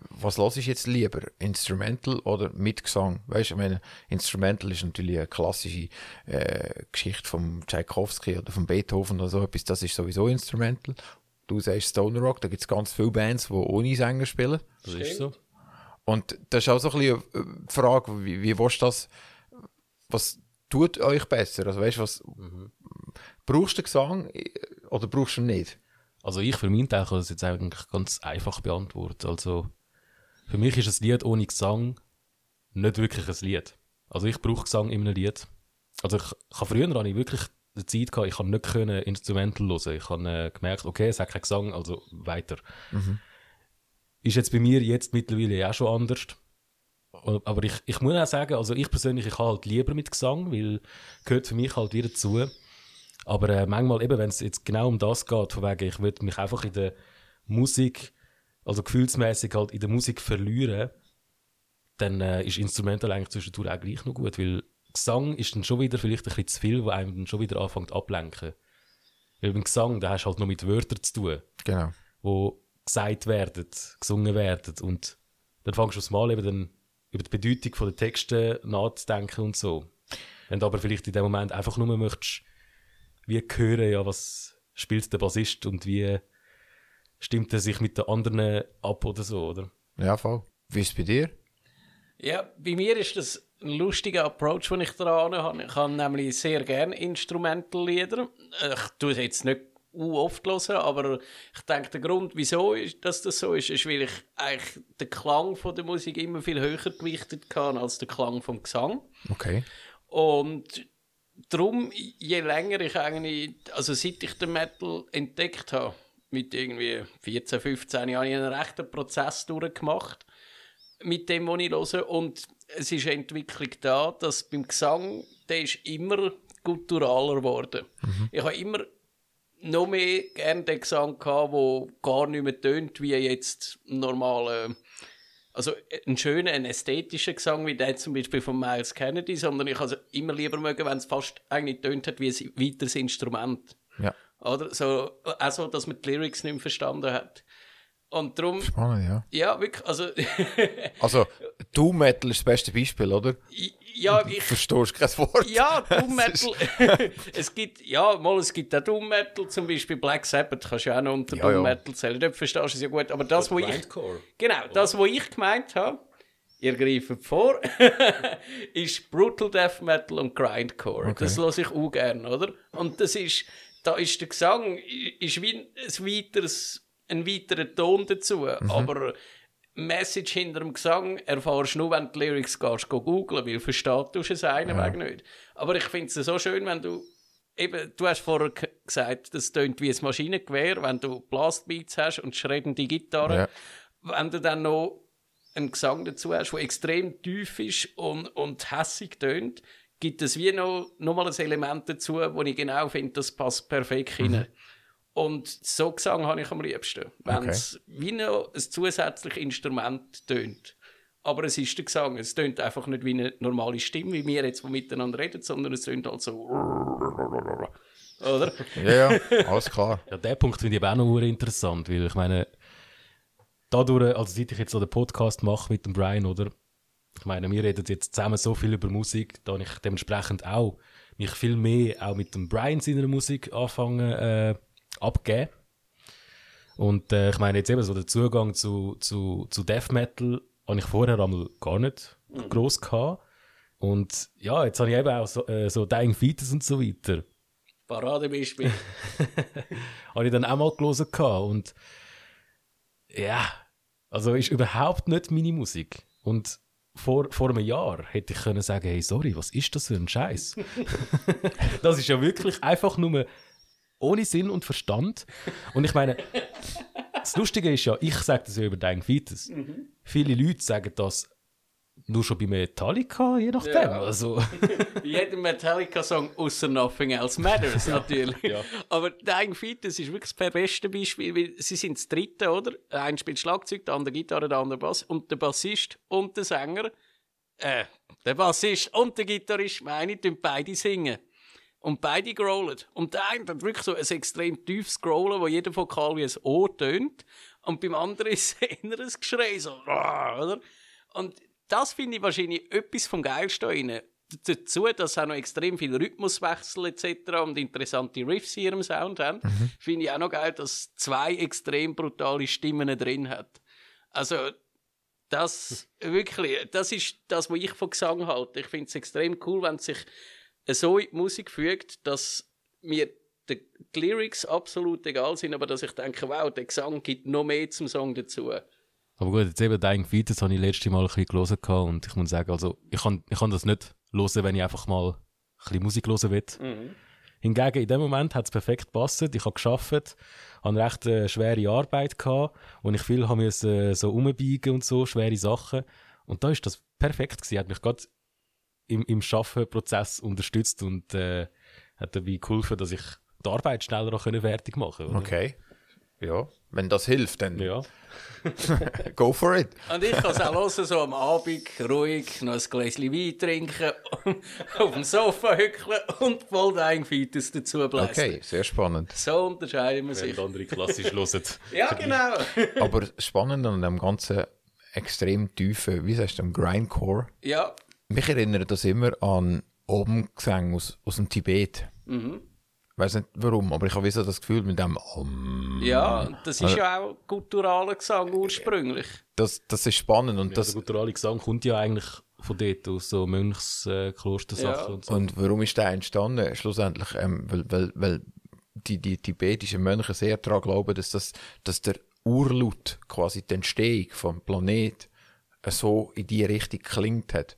was los ist jetzt lieber? Instrumental oder mit Gesang? Weißt du, ich meine, Instrumental ist natürlich eine klassische äh, Geschichte von Tchaikovsky oder von Beethoven oder so etwas. Das ist sowieso Instrumental. Du sagst Stoner Rock, da gibt es ganz viele Bands, die ohne Sänger spielen. Das ist so. Und das ist auch so ein bisschen eine Frage, wie, wie willst du das, was tut euch besser? Also weißt du, was, brauchst du Gesang oder brauchst du ihn nicht? Also ich für meinen Teil kann das jetzt eigentlich ganz einfach beantworten. Also für mich ist ein Lied ohne Gesang nicht wirklich ein Lied. Also ich brauche Gesang in einem Lied. Also ich, ich habe früher habe ich wirklich die Zeit gehabt, ich kann nicht können Instrumental hören. Ich habe äh, gemerkt, okay, es hat keinen Gesang, also weiter. Ist jetzt bei mir jetzt mittlerweile auch schon anders. Aber ich, ich muss auch sagen, also ich persönlich, ich habe halt lieber mit Gesang, weil gehört für mich halt wieder dazu. Aber äh, manchmal eben, wenn es jetzt genau um das geht, von wegen, ich würde mich einfach in der Musik, also gefühlsmäßig halt in der Musik verlieren, dann äh, ist Instrumental eigentlich zwischendurch auch gleich noch gut, weil Gesang ist dann schon wieder vielleicht ein bisschen zu viel, wo einem dann schon wieder anfängt ablenken. Weil beim Gesang, da hast du halt noch mit Wörtern zu tun, Genau. wo gesagt werden, gesungen werden und dann fängst du aufs Mal eben dann über die Bedeutung der Texte nachzudenken und so. Wenn du aber vielleicht in dem Moment einfach nur möchtest, wie hören, ja, was spielt der Bassist und wie stimmt er sich mit den anderen ab oder so, oder? Ja, voll. Wie ist es bei dir? Ja, bei mir ist das ein lustiger Approach, den ich daran habe. Ich habe nämlich sehr gerne Instrumentallieder. Ich tue es jetzt nicht u oft hören, aber ich denke, der Grund, wieso ist, dass das so ist, ist, weil ich eigentlich den Klang von der Musik immer viel höher gewichtet kann als der Klang vom Gesang. Okay. Und darum, je länger ich eigentlich, also seit ich den Metal entdeckt habe, mit irgendwie 14, 15 Jahren, habe ich einen rechten Prozess durchgemacht mit dem, was ich höre. Und es ist eine Entwicklung da, dass beim Gesang, der ist immer gutturaler geworden. Ich habe immer noch mehr gerne den Gesang gehabt, der gar nicht mehr tönt, wie jetzt ein normaler, also ein schöner, ein ästhetischer Gesang, wie der zum Beispiel von Miles Kennedy, sondern ich also immer lieber mögen, wenn es fast eigentlich tönt hat wie ein weiteres Instrument. Oder? So, auch so, dass man die Lyrics nicht mehr verstanden hat. Und darum, Spannend, ja. ja, wirklich, also, Also, Doom Metal ist das beste Beispiel, oder? ja, ich, Verstehst kein Wort? ja, Doom Metal, es gibt, ja, mal, es gibt auch Doom Metal, zum Beispiel Black Sabbath, kannst du ja auch noch unter Ja, Doom ja. Metal zählen, dort verstehst du es ja gut, aber das, wo ich, Grindcore. genau, das, was ich gemeint habe, ihr greift vor, ist Brutal Death Metal und Grindcore. Das lasse ich auch gerne, oder? Und das ist, da ist der Gesang ist wie ein, weiteres, ein weiterer Ton dazu, aber Message hinter dem Gesang erfährst du nur, wenn du die Lyrics gehst, go googlen, weil versteht du es einen Weg nicht. Aber ich finde es so schön, wenn du Eben, du hast vorher gesagt, das tönt wie ein Maschinengewehr, wenn du Blastbeats hast und schreddende Gitarre. Ja. Wenn du dann noch einen Gesang dazu hast, der extrem tief ist und, und hässig tönt, gibt es wie noch, noch mal ein Element dazu, wo ich genau finde, das passt perfekt Mhm. rein. Und so Gesang habe ich am liebsten. Wenn es wie noch ein zusätzliches Instrument tönt. Aber es ist der Gesang. Es tönt einfach nicht wie eine normale Stimme, wie wir jetzt, miteinander reden, sondern es tönt halt so. Oder? Ja, ja, alles klar. Ja, der Punkt finde ich eben auch noch interessant, weil ich meine, dadurch, also seit ich jetzt so den Podcast mache mit dem Brian, oder? Ich meine, wir reden jetzt zusammen so viel über Musik, da ich dementsprechend auch mich viel mehr auch mit dem Brian seiner Musik anfangen äh, abgeben. Und äh, ich meine jetzt eben so der Zugang zu, zu, zu Death Metal habe ich vorher einmal gar nicht groß gehabt. Und ja, jetzt habe ich eben auch so, äh, so Dying Fetus und so weiter. Paradebeispiel. habe ich dann auch mal gelesen gehabt. und ja, also ist überhaupt nicht meine Musik. Und vor, vor einem Jahr hätte ich können sagen, hey, sorry, was ist das für ein Scheiß? das ist ja wirklich einfach nur ohne Sinn und Verstand. Und ich meine, das Lustige ist ja, ich sage das ja über Dying Fetus. Viele Leute sagen das nur schon bei Metallica, je nachdem. Ja. Also, Jeder Metallica-Song außer Nothing Else Matters, natürlich. Ja. Aber Dying Fetus ist wirklich das beste Beispiel, weil sie sind das dritte, oder? Einer spielt Schlagzeug, der andere Gitarre, der andere Bass. Und der Bassist und der Sänger, äh, der Bassist und der Gitarrist, meine ich, beide singen. Und beide growlen. Und der eine hat wirklich so ein extrem tiefes Growlen, wo jeder Vokal wie ein O tönt. Und beim anderen ist es eher ein Geschrei, so, oder? Und das finde ich wahrscheinlich etwas vom Geilsten. Dazu, dass auch noch extrem viel Rhythmuswechsel etc. und interessante Riffs hier im Sound haben, finde ich auch noch geil, dass zwei extrem brutale Stimmen drin hat. Also, das wirklich, das ist das, was ich von Gesang halte. Ich finde es extrem cool, wenn sich so in die Musik fügt, dass mir die Lyrics absolut egal sind, aber dass ich denke, wow, der Gesang gibt noch mehr zum Song dazu. Aber gut, jetzt eben Dying Feet, das habe ich letztes Mal ein bisschen gelesen gehabt und ich muss sagen, also ich kann, ich kann das nicht hören, wenn ich einfach mal ein bisschen Musik hören will. Mhm. Hingegen, in dem Moment hat es perfekt gepasst. Ich habe geschafft, hatte eine recht äh, schwere Arbeit gehabt, wo ich viel habe müssen, äh, so umbiegen und so, schwere Sachen. Und da ist das perfekt gewesen. Hat mich gerade im, im Schaffenprozess unterstützt und äh, hat dabei geholfen, dass ich die Arbeit schneller auch können fertig machen konnte. Okay. Ja, wenn das hilft, dann Ja. go for it. Und ich kann es auch hören, so am Abend, ruhig, noch ein Gläschen Wein trinken, auf dem Sofa hückeln und voll Dying Fetus dazu bläsen. Okay, sehr spannend. So unterscheiden wir Wenn sich. die andere klassisch hören. Ja, genau. Aber spannend an dem ganzen extrem tiefen, wie sagst du, dem Grindcore, Ja, mich erinnert das immer an Omgesang aus, aus dem Tibet. Mhm. Ich weiß nicht warum, aber ich habe wie so das Gefühl mit dem Om. ja, das ist ja auch kulturaler Gesang ursprünglich. Das, das ist spannend und Ja, das, der gutturale Gesang kommt ja eigentlich von dort, aus so Mönchsklostersachen äh, Klostersachen Ja. und so. Und warum ist der entstanden? Schlussendlich, ähm, weil, weil, weil die, die tibetischen Mönche sehr daran glauben, dass, das, dass der Urlaut, quasi die Entstehung vom Planet, so in die Richtung klingt hat.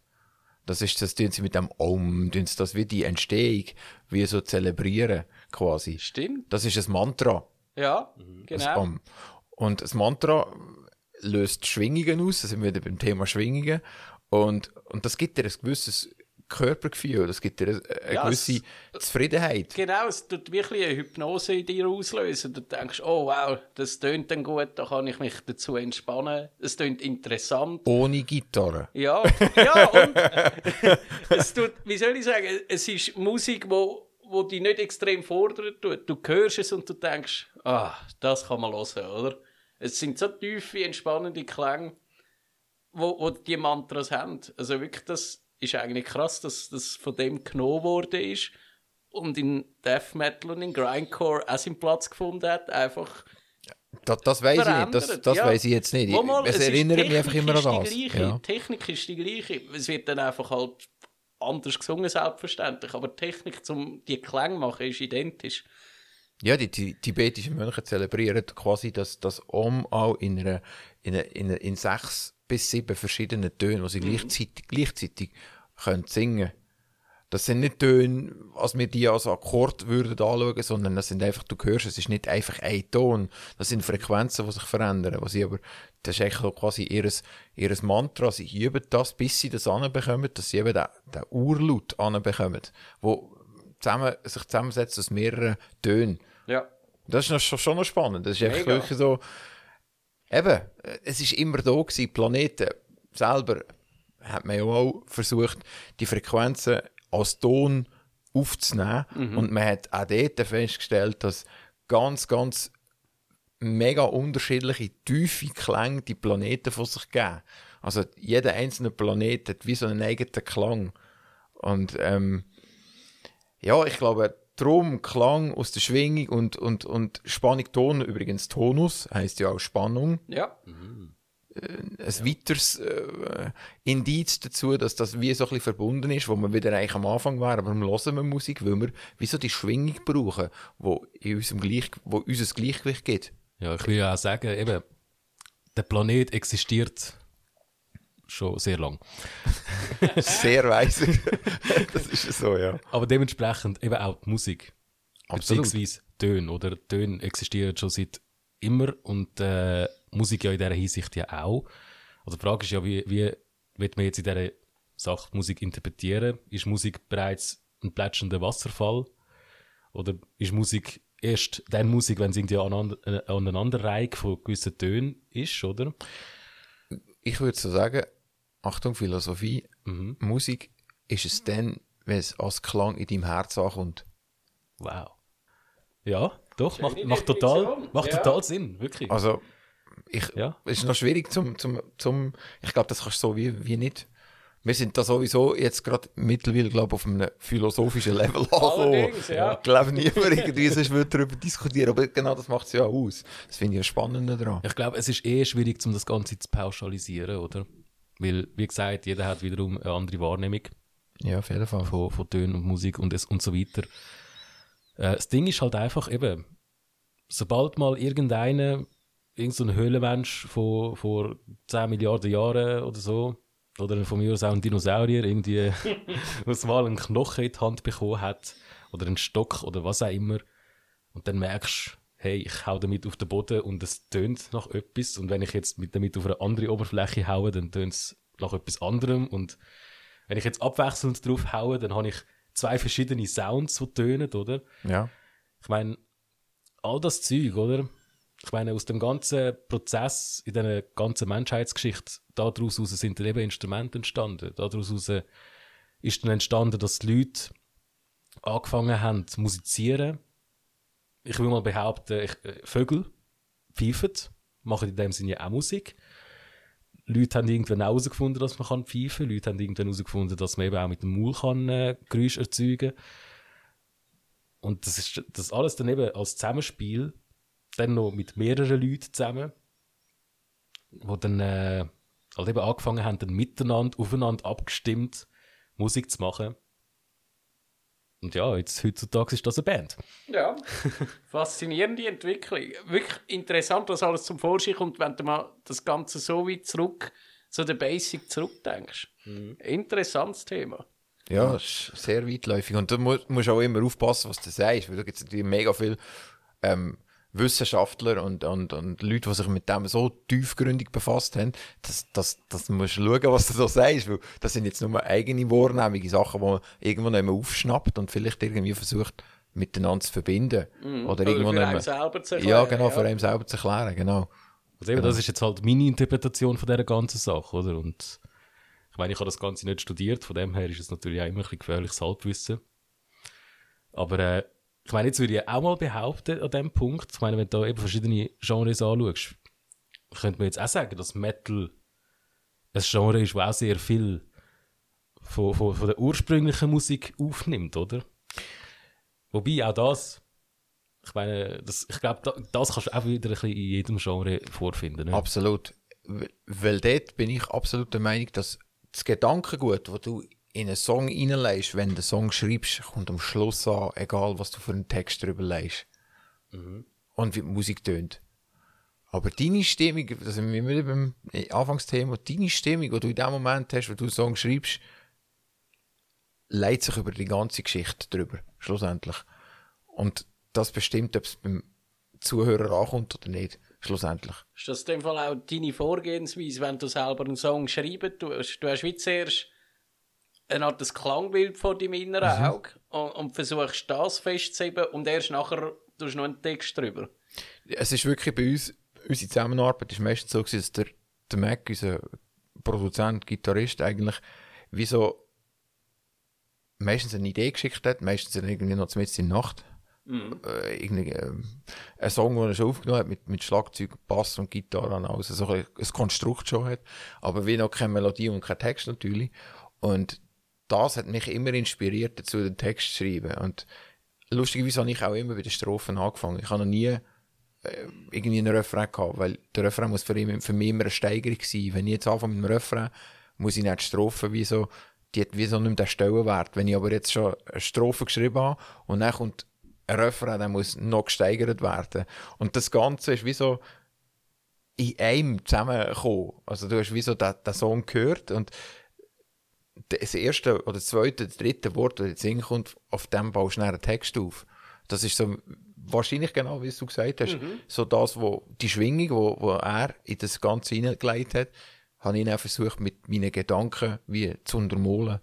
Das ist, das tun sie mit dem Om, tun sie das wie die Entstehung, wie so zelebrieren, quasi. Stimmt. Das ist ein Mantra. Ja, Das genau. Om. Und das Mantra löst Schwingungen aus, da sind wir wieder beim Thema Schwingungen. Und, und das gibt dir ein gewisses Körpergefühl, das gibt dir eine, eine Ja, es- gewisse Zufriedenheit. Genau, es tut wirklich eine Hypnose in dir auslösen. Du denkst, oh wow, das tönt dann gut, da kann ich mich dazu entspannen. Es tönt interessant. Ohne Gitarre. Ja, ja, und es tut, wie soll ich sagen, es ist Musik, wo, wo dich nicht extrem fordern tut. Du hörst es und du denkst, ah, das kann man hören, oder? Es sind so tiefe, entspannende Klänge, wo, wo die Mantras haben. Also wirklich, das ist eigentlich krass, dass das von dem genommen worden ist und in Death Metal und in Grindcore auch seinen Platz gefunden hat, einfach Das, das weiß ich nicht, das, das Ja. weiß ich jetzt nicht. Mal, es ist- erinnert mich einfach immer an ist das. Die gleiche. Ja. Technik ist die gleiche. Es wird dann einfach halt anders gesungen, selbstverständlich. Aber die Technik, um die Klänge zu machen, ist identisch. Ja, die, die tibetischen Mönche zelebrieren quasi das, das Om auch in, einer, in, einer, in, einer, in sechs bis sieben verschiedenen Tönen, die sie gleichzeitig, gleichzeitig können singen Das sind nicht Töne, als wir die als Akkord würden anschauen, sondern das sind einfach, du hörst, es ist nicht einfach ein Ton. Das sind Frequenzen, die sich verändern. Was sie aber, das ist eigentlich quasi ihres, ihres Mantra. Sie üben das, bis sie das anbekommen, dass sie eben den, den Urlaut anbekommen, wo zusammen, sich zusammensetzt aus mehreren Tönen. Ja. Das ist noch, schon, noch spannend. Das ist einfach wirklich so. Eben, es ist immer da gewesen, die Planeten selber hat man ja auch versucht, die Frequenzen als Ton aufzunehmen. Und man hat auch dort festgestellt, dass ganz, ganz mega unterschiedliche, tiefe Klänge die Planeten von sich geben. Also jeder einzelne Planet hat wie so einen eigenen Klang. Und ähm, ja, ich glaube, Drum, Klang aus der Schwingung und, und, und Spannung, Ton, übrigens Tonus, heißt ja auch Spannung. Ja. Ein weiteres äh, Indiz dazu, dass das wie so ein bisschen verbunden ist, wo man wieder eigentlich am Anfang war, aber warum hören wir Musik? Weil wir wie so die Schwingung brauchen, wo, in unserem Gleich, wo unser Gleichgewicht gibt. Ja, ich will ja auch sagen, eben, der Planet existiert schon sehr lang. Sehr weise. das ist so, ja. Aber dementsprechend eben auch die Musik. Absolut. Beziehungsweise Töne, oder? Töne existieren schon seit immer und äh, Musik ja in dieser Hinsicht ja auch. Also die Frage ist ja, wie, wie wird man jetzt in dieser Sache Musik interpretieren? Ist Musik bereits ein plätschender Wasserfall? Oder ist Musik erst dann Musik, wenn es irgendwie aneinander, äh, Aneinanderreihung von gewissen Tönen ist, oder? Ich würde so sagen, Achtung, Philosophie, Mhm. Musik ist es dann, wenn es als Klang in deinem Herz ankommt. Wow. Ja, doch, macht, macht, total, macht Ja. total Sinn, wirklich. Also, ich, Ja. es ist noch schwierig zum, zum, zum ich glaube, das kannst du so wie, wie nicht. Wir sind da sowieso jetzt gerade mittlerweile, glaube ich, auf einem philosophischen Level Allerdings, ja. Ich glaube, niemand irgendwie sonst würde darüber diskutieren, aber genau das macht es ja aus. Das finde ich ja spannend daran. Ich glaube, es ist eh schwierig, um das Ganze zu pauschalisieren, oder? Weil, wie gesagt, jeder hat wiederum eine andere Wahrnehmung Ja, auf jeden Fall. von, von Tönen und Musik und, es, und so weiter. Äh, das Ding ist halt einfach eben, sobald mal irgendeiner, irgend so ein Höhlenmensch von, vor 10 Milliarden Jahren oder so, oder von mir aus auch ein Dinosaurier, irgendwie aus mal einen Knochen in die Hand bekommen hat, oder einen Stock oder was auch immer, und dann merkst hey, ich hau damit auf den Boden und es tönt nach etwas, und wenn ich jetzt mit damit auf eine andere Oberfläche haue, dann tönt es nach etwas anderem, und wenn ich jetzt abwechselnd drauf haue, dann habe ich zwei verschiedene Sounds, die tönen, oder? Ja. Ich meine, all das Zeug, oder? Ich meine, aus dem ganzen Prozess in dieser ganzen Menschheitsgeschichte, daraus raus sind dann eben Instrumente entstanden. Daraus raus ist dann entstanden, dass die Leute angefangen haben zu musizieren. Ich will mal behaupten, ich, äh, Vögel pfeifen, machen in dem Sinne auch Musik. Leute haben irgendwann herausgefunden, dass man pfeifen kann. Leute haben irgendwann herausgefunden, dass man eben auch mit dem Maul kann, äh, Geräusch erzeugen kann. Und das ist das alles dann eben als Zusammenspiel, dann noch mit mehreren Leuten zusammen, wo dann äh, halt eben angefangen haben, dann miteinander, aufeinander abgestimmt Musik zu machen. Und ja, jetzt heutzutage ist das eine Band. Ja, faszinierende Entwicklung. Wirklich interessant, was alles zum Vorschein kommt, wenn du mal das Ganze so weit zurück, zu der Basic zurückdenkst. Interessantes Thema. Ja, es ist sehr weitläufig. Und du musst, musst auch immer aufpassen, was du sagst, weil da gibt es natürlich mega viele ähm, Wissenschaftler und, und, und Leute, die sich mit dem so tiefgründig befasst haben, dass, dass, dass du musst schauen, was du da sagst, weil das sind jetzt nur eigene wahrnehmige Sachen, die man irgendwo nicht mehr aufschnappt und vielleicht irgendwie versucht, miteinander zu verbinden. Oder irgendwo für einen mehr. selber zu Ja, erklären, genau, für einen selber zu erklären, genau. Also eben, das ist jetzt halt meine Interpretation von dieser ganzen Sache, oder? Und ich meine, ich habe das Ganze nicht studiert, von dem her ist es natürlich auch immer ein bisschen gefährliches Halbwissen. Aber äh, ich meine, jetzt würde ich auch mal behaupten, an dem Punkt, ich meine, wenn du da eben verschiedene Genres anschaust, könnte man jetzt auch sagen, dass Metal ein Genre ist, das auch sehr viel von, von, von der ursprünglichen Musik aufnimmt, oder? Wobei auch das, ich meine, das, ich glaube, da, das kannst du auch wieder ein bisschen in jedem Genre vorfinden. Ne? Absolut. Weil dort bin ich absolut der Meinung, dass das Gedankengut, das du in einen Song reinlegst, wenn du den Song schreibst, kommt am Schluss an, egal was du für einen Text drüber legst. Und wie die Musik tönt. Aber deine Stimmung, das sind wir wieder beim Anfangsthema, deine Stimmung, die du in dem Moment hast, wo du einen Song schreibst, leitet sich über die ganze Geschichte drüber, schlussendlich. Und das bestimmt, ob es beim Zuhörer ankommt oder nicht, schlussendlich. Ist das in dem Fall auch deine Vorgehensweise, wenn du selber einen Song schreiben tust? Du hast wie zuerst eine Art des Klangbild vor deinem inneren Auge und, und versuchst das festzuheben und erst nachher tust du noch einen Text drüber. es ist wirklich bei uns, unsere Zusammenarbeit ist meistens so gewesen, dass der, der Mac, unser Produzent, Gitarrist, eigentlich wie so meistens eine Idee geschickt hat, meistens dann irgendwie noch mitten in der Nacht. Äh, irgendwie, ähm, ein Song, den er schon aufgenommen hat, mit, mit Schlagzeug, Bass und Gitarre und alles, so ein, ein Konstrukt schon hat, aber wie noch keine Melodie und kein Text natürlich. Und das hat mich immer inspiriert, dazu den Text zu schreiben. Und lustigerweise habe ich auch immer bei den Strophen angefangen. Ich habe noch nie äh, irgendwie einen Refrain gehabt, weil der Refrain muss für, ihn, für mich immer eine Steigerung sein. Wenn ich jetzt anfange mit dem Refrain, muss ich nicht die Strophe wie so, die hat wie so nicht mehr den Stellenwert. Wenn ich aber jetzt schon eine Strophe geschrieben habe und dann kommt ein Refrain, dann muss noch gesteigert werden. Und das Ganze ist wie so in einem zusammengekommen. Also du hast wie so den, den Song gehört und das erste oder das zweite, dritte Wort, das jetzt hinkommt, auf dem baust du einen Text auf. Das ist so wahrscheinlich genau, wie du gesagt hast, so das, wo die Schwingung, wo, wo er in das Ganze hineingelegt hat, habe ich dann versucht, mit meinen Gedanken wie zu untermalen,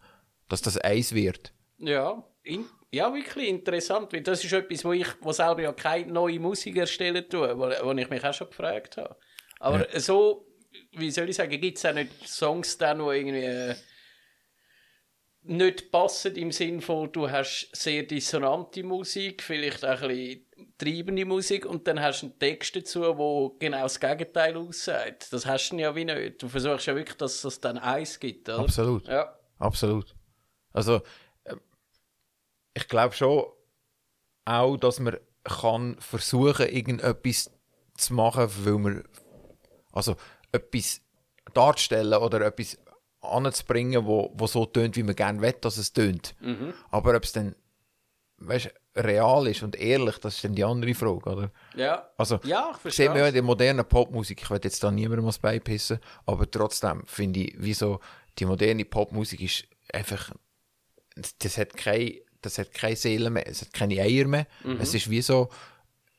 dass das eins wird. Ja, in, ja, wirklich interessant, weil das ist etwas, wo ich wo selber ja keine neue Musik erstellen tue, wo, wo ich mich auch schon gefragt habe. Aber so, wie soll ich sagen, gibt es auch nicht Songs dann, wo irgendwie, äh, nicht passen im Sinne von, du hast sehr dissonante Musik, vielleicht auch ein bisschen treibende Musik und dann hast du einen Text dazu, wo genau das Gegenteil aussagt. Das hast du ja wie nicht. Du versuchst ja wirklich, dass es dann eins gibt, oder? Absolut. Ja. Absolut. Also, äh, ich glaube schon auch, dass man kann versuchen, irgendetwas zu machen, weil man, also, etwas darzustellen oder etwas anzubringen, wo, wo so tönt, wie man gerne will, dass es tönt. Aber ob es dann, weißt, real ist und ehrlich, das ist dann die andere Frage, oder? Ja. Also, Ja, ich verstehe ja es. in der modernen Popmusik, ich will jetzt da niemandem was beipissen, aber trotzdem finde ich, wieso die moderne Popmusik ist einfach, das hat keine, das hat keine Seele mehr, es hat keine Eier mehr. Mhm. Es ist wie so,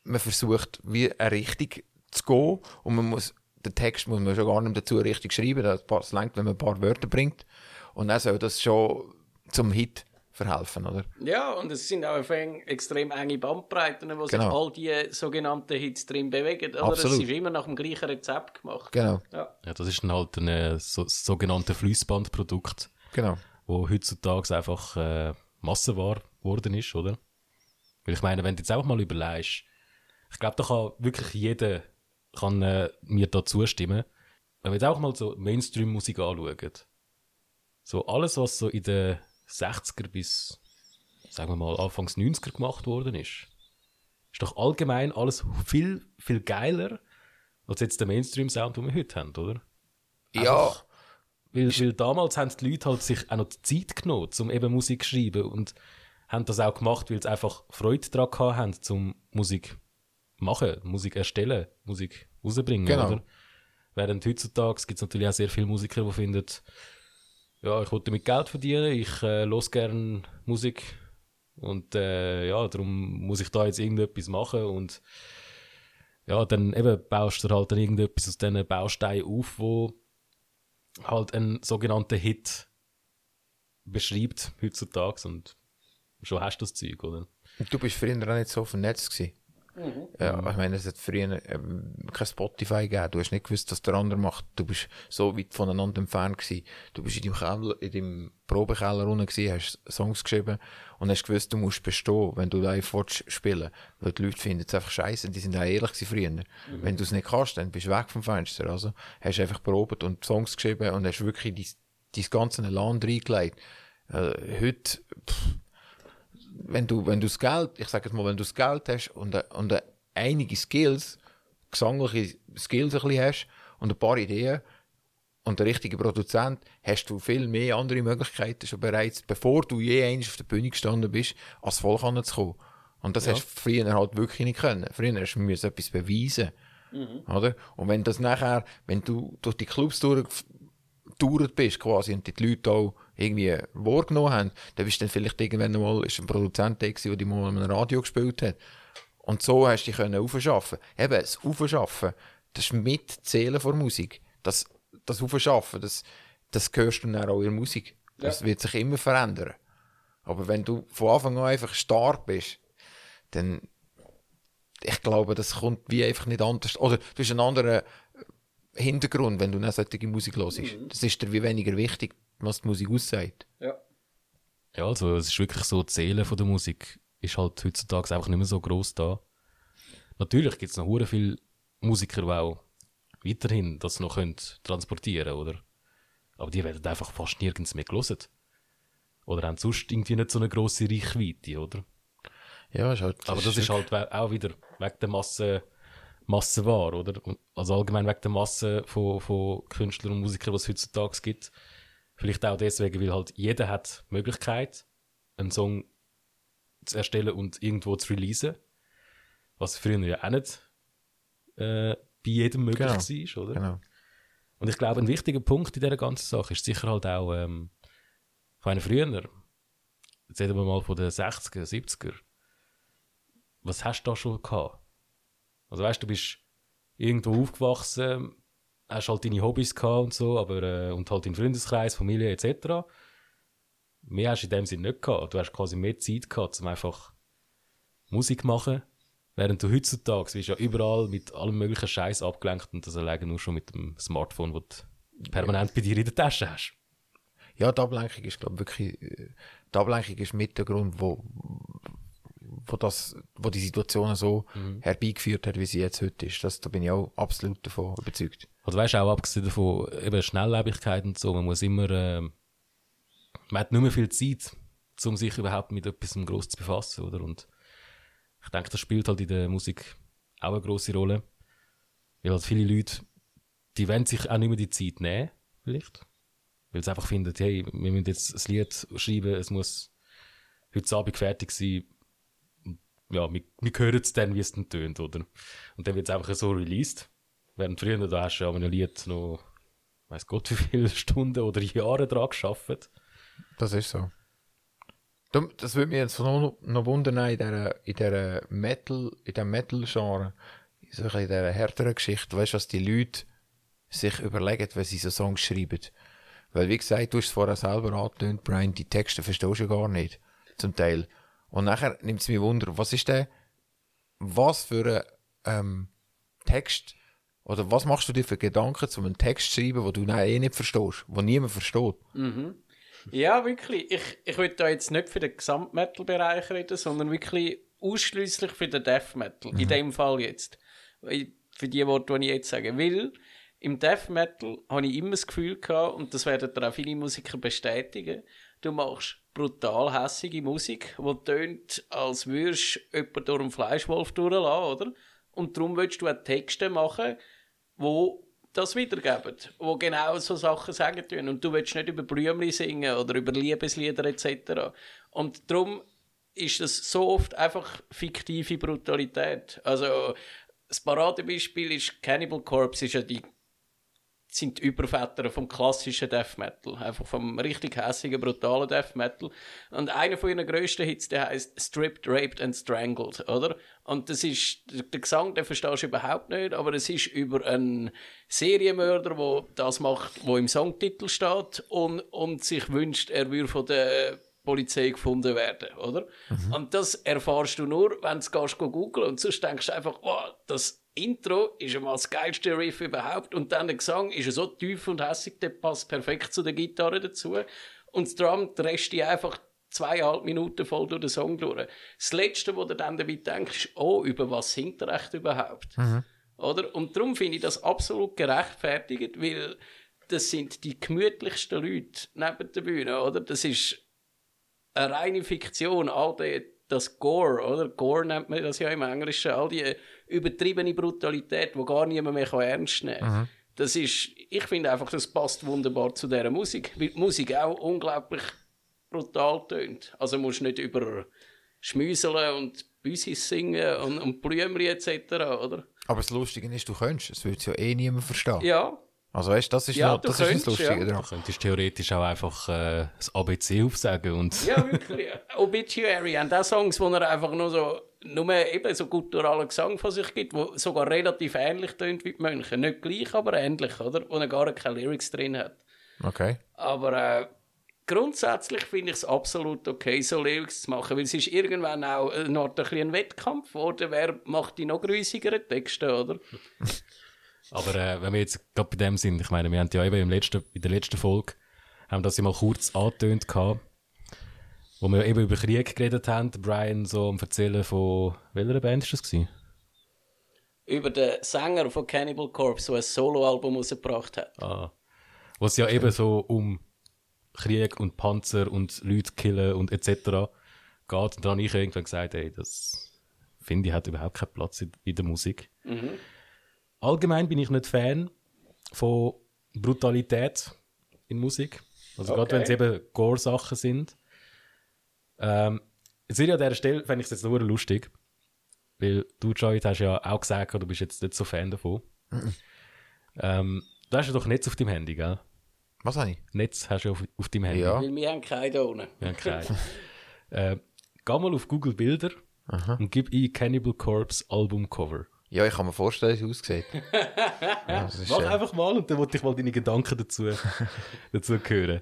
man versucht wie eine Richtung zu gehen und man muss, den Text muss man schon gar nicht dazu richtig schreiben, das es reicht, wenn man ein paar Wörter bringt und dann soll das schon zum Hit verhelfen, oder? Ja, und es sind auch extrem enge Bandbreiten, wo sich Genau. all die sogenannten Hits drin bewegen. Oder? Absolut. Es ist immer nach dem gleichen Rezept gemacht. Genau, Ja. Ja, das ist dann halt ein äh, so, sogenanntes Fließbandprodukt, genau. wo heutzutage einfach äh, Massenware geworden ist, oder? Weil ich meine, wenn du jetzt einfach mal überlegst, ich glaube, da kann wirklich jeder kann, äh, mir da zustimmen. Wenn wir jetzt auch mal so Mainstream-Musik anschauen, so alles, was so in den 60er bis, sagen wir mal, Anfangs 90er gemacht worden ist, ist doch allgemein alles viel, viel geiler als jetzt der Mainstream-Sound, den wir heute haben, oder? Ja, Weil, weil damals haben die Leute halt sich auch noch die Zeit genommen, um eben Musik zu schreiben und haben das auch gemacht, weil sie einfach Freude daran gehabt haben, zum Musik machen, Musik erstellen, Musik rausbringen, Genau. oder? Während heutzutage gibt es natürlich auch sehr viele Musiker, die finden, ja, ich will damit Geld verdienen, ich äh, los gern Musik und äh, ja, darum muss ich da jetzt irgendetwas machen und ja, dann eben baust du halt dann irgendetwas aus diesen Bausteinen auf, wo halt einen sogenannten Hit beschreibt heutzutage und schon hast du das Zeug, oder? Und du bist früher auch nicht so vernetzt gewesen. Ja, ich meine, es hat früher ähm, kein Spotify gegeben. Du hast nicht gewusst, was der andere macht. Du bist so weit voneinander entfernt gewesen. Du bist in deinem, Keller, in deinem Probekeller unten gewesen, hast Songs geschrieben und hast gewusst, du musst bestehen, wenn du live spielen Weil die Leute finden es einfach scheiße. Die sind auch ehrlich gewesen früher. Wenn du es nicht kannst, dann bist du weg vom Fenster. Also hast einfach probiert und Songs geschrieben und hast wirklich dein, dein ganze Land reingelegt. Äh, heute, pff, wenn du, wenn du das Geld, ich sage jetzt mal, wenn du das Geld hast und, äh, und äh, einige Skills, gesangliche Skills ein bisschen hast und ein paar Ideen und der richtige Produzent, hast du viel mehr andere Möglichkeiten schon bereits, bevor du je einst auf der Bühne gestanden bist, als Volk anzukommen. Und das hast du früher halt wirklich nicht können. Früher hast du etwas beweisen. Oder? Und wenn das nachher, wenn du durch die Clubs durch, getourt bist quasi und die Leute auch irgendwie wahrgenommen haben, dann bist du dann vielleicht irgendwann mal ist ein Produzent da gewesen, der dich mal an einem Radio gespielt hat. Und so hast du dich können aufschaffen. Eben, das Aufschaffen, das ist mit Zählen von Musik. Das, das Aufschaffen, das, das hörst du dann auch in der Musik. Das wird sich immer verändern. Aber wenn du von Anfang an einfach stark bist, dann, ich glaube, das kommt wie einfach nicht anders. Oder du hast einen anderen Hintergrund, wenn du eine solche Musik hörst. Das ist dir wie weniger wichtig, was die Musik aussagt. Ja. Ja, also es ist wirklich so, die Seele von der Musik ist halt heutzutage einfach nicht mehr so groß da. Natürlich gibt es noch hure viele Musiker, die auch weiterhin das noch können transportieren oder? Aber die werden einfach fast nirgends mehr gelesen. Oder haben sonst irgendwie nicht so eine grosse Reichweite, oder? Ja, ist halt, Aber das ist halt auch wieder wegen der Masse, Massenware, oder? Und Also allgemein wegen der Masse von, von Künstlern und Musikern, die es heutzutage gibt. Vielleicht auch deswegen, weil halt jeder hat die Möglichkeit, einen Song zu erstellen und irgendwo zu releasen. Was früher ja auch nicht äh, bei jedem möglich war, oder? Genau. Und ich glaube, ein wichtiger Punkt in dieser ganzen Sache ist sicher halt auch, ähm, ich meine, früher, jetzt reden wir mal von den 60er, 70er, was hast du da schon gehabt? Also weißt du, bist irgendwo aufgewachsen, hast halt deine Hobbys gehabt und so, aber, äh, und halt deinen Freundeskreis, Familie etc. Mehr hast du in dem Sinne nicht gehabt. Du hast quasi mehr Zeit gehabt, um einfach Musik machen. Während du heutzutage bist ja überall mit allem möglichen Scheiß abgelenkt und das alleine nur schon mit dem Smartphone, das du permanent bei dir in der Tasche hast. Ja, die Ablenkung ist, glaube ich, wirklich, äh, die Ablenkung ist mit der Grund, wo, wo das, wo die Situation so herbeigeführt hat, wie sie jetzt heute ist. Das, da bin ich auch absolut davon überzeugt. Also weißt du, auch abgesehen davon, eben Schnelllebigkeit und so, man muss immer, ähm, man hat nicht mehr viel Zeit, um sich überhaupt mit etwas groß zu befassen, oder? Und ich denke, das spielt halt in der Musik auch eine große Rolle. Weil halt viele Leute, die wollen sich auch nicht mehr die Zeit nehmen, vielleicht. Weil sie einfach finden, hey, wir müssen jetzt ein Lied schreiben, es muss heute Abend fertig sein. Ja, wir, wir hören es dann, wie es dann tönt, oder? Und dann wird es einfach so released. Während früher, da hast du ja an einem Lied noch, weiß Gott, wie viele Stunden oder Jahre dran geschafft. Das ist so. Das würde mich jetzt noch, noch wundern in dieser, in dieser Metal, in diesem Metal-Genre, so in dieser härteren Geschichte, weißt du, was die Leute sich überlegen, wenn sie so Songs schreiben. Weil, wie gesagt, du hast es vorher selber angetönt, Brian, die Texte verstehst du gar nicht. Zum Teil. Und nachher nimmt es mich Wunder, was ist der, was für ein ähm, Text, oder was machst du dir für Gedanken, um einen Text zu schreiben, den du eh nicht verstehst, den niemand versteht? Ja, wirklich. Ich, ich will da jetzt nicht für den Gesamtmetal-Bereich reden, sondern wirklich ausschließlich für den Death Metal. In dem Fall jetzt. Für die Worte, die ich jetzt sage. Weil im Death Metal habe ich immer das Gefühl gehabt, und das werden auch viele Musiker bestätigen, du machst brutal hässige Musik, die tönt, als würdest du jemanden durch einen Fleischwolf durchlassen, oder? Und darum willst du auch Texte machen, wo das wiedergeben, wo genau so Sachen sagen tun. Und du willst nicht über Blümchen singen oder über Liebeslieder etc. Und darum ist das so oft einfach fiktive Brutalität. Also das Paradebeispiel ist Cannibal Corpse, ist ja die sind die Überväter vom klassischen Death Metal, einfach vom richtig hässigen, brutalen Death Metal. Und einer von ihren grössten Hits, der heißt Stripped, Raped and Strangled, oder? Und das ist, der Gesang, den verstehst du überhaupt nicht, aber es ist über einen Serienmörder, der das macht, wo im Songtitel steht und, und sich wünscht, er würde von der Polizei gefunden werden, oder? Und das erfahrst du nur, wenn du gehst go googlen und sonst denkst du einfach, oh, das Intro ist einmal das geilste Riff überhaupt und dann der Gesang ist so tief und hässig, der passt perfekt zu der Gitarre dazu und das Drum drescht die einfach zweieinhalb Minuten voll durch den Song durch. Das Letzte, wo du dann dabei denkst, ist, oh, über was singt er echt überhaupt? Oder? Und darum finde ich das absolut gerechtfertigt, weil das sind die gemütlichsten Leute neben der Bühne, oder? Das ist eine reine Fiktion, all die, das Gore, oder? Gore nennt man das ja im Englischen, all die übertriebene Brutalität, die gar niemand mehr kann ernst nehmen kann. Das ist, ich finde einfach, das passt wunderbar zu dieser Musik, weil die Musik auch unglaublich brutal tönt. Also musst du nicht über Schmüseln und Büsis singen und, und Blümchen etc., oder? Aber das Lustige ist, du könntest, es würde ja eh niemand verstehen. Ja, Also weißt du, das ist, Ja, du das, ist das könntest, Lustige ja. daran. Du könntest theoretisch auch einfach äh, das ABC aufsagen und Ja, wirklich. Obituary haben auch Songs, wo er einfach nur so, nur eben so gutturalen Gesang von sich gibt, wo sogar relativ ähnlich tönt wie die Mönche. Nicht gleich, aber ähnlich, oder? Wo er gar keine Lyrics drin hat. Okay. Aber äh, grundsätzlich finde ich es absolut okay, so Lyrics zu machen, weil es ist irgendwann auch eine Art ein, bisschen ein Wettkampf geworden, wer macht die noch grüßigeren Texte, oder? Aber äh, wenn wir jetzt gerade bei dem sind, ich meine, wir haben ja eben im letzten, in der letzten Folge, haben das ja mal kurz angetönt gehabt, wo wir eben über Krieg geredet haben, Brian so am Erzählen von, welcher Band ist das gewesen? Über den Sänger von Cannibal Corpse, der ein Soloalbum rausgebracht hat. Ah. Wo es ja eben so um Krieg und Panzer und Leute killen und etc. geht. Und dann habe ich irgendwann gesagt, ey, das finde ich hat überhaupt keinen Platz in, in der Musik. Allgemein bin ich nicht Fan von Brutalität in Musik. Also gerade Okay. wenn es eben Gore-Sachen sind. Ähm, jetzt an dieser Stelle fände ich es jetzt nur lustig. Weil du, Joy, hast ja auch gesagt, du bist jetzt nicht so Fan davon. ähm, du hast ja doch Netz auf deinem Handy, gell? Was habe ich? Netz hast du auf, auf deinem Handy. Ja. Weil wir haben keine da unten. Ja, kein. äh, geh mal auf Google Bilder und gib ein Cannibal Corpse Albumcover. Ja, ich kann mir vorstellen, wie es aussieht. ja, Mach äh, einfach mal und dann wollte ich mal deine Gedanken dazu, dazu hören.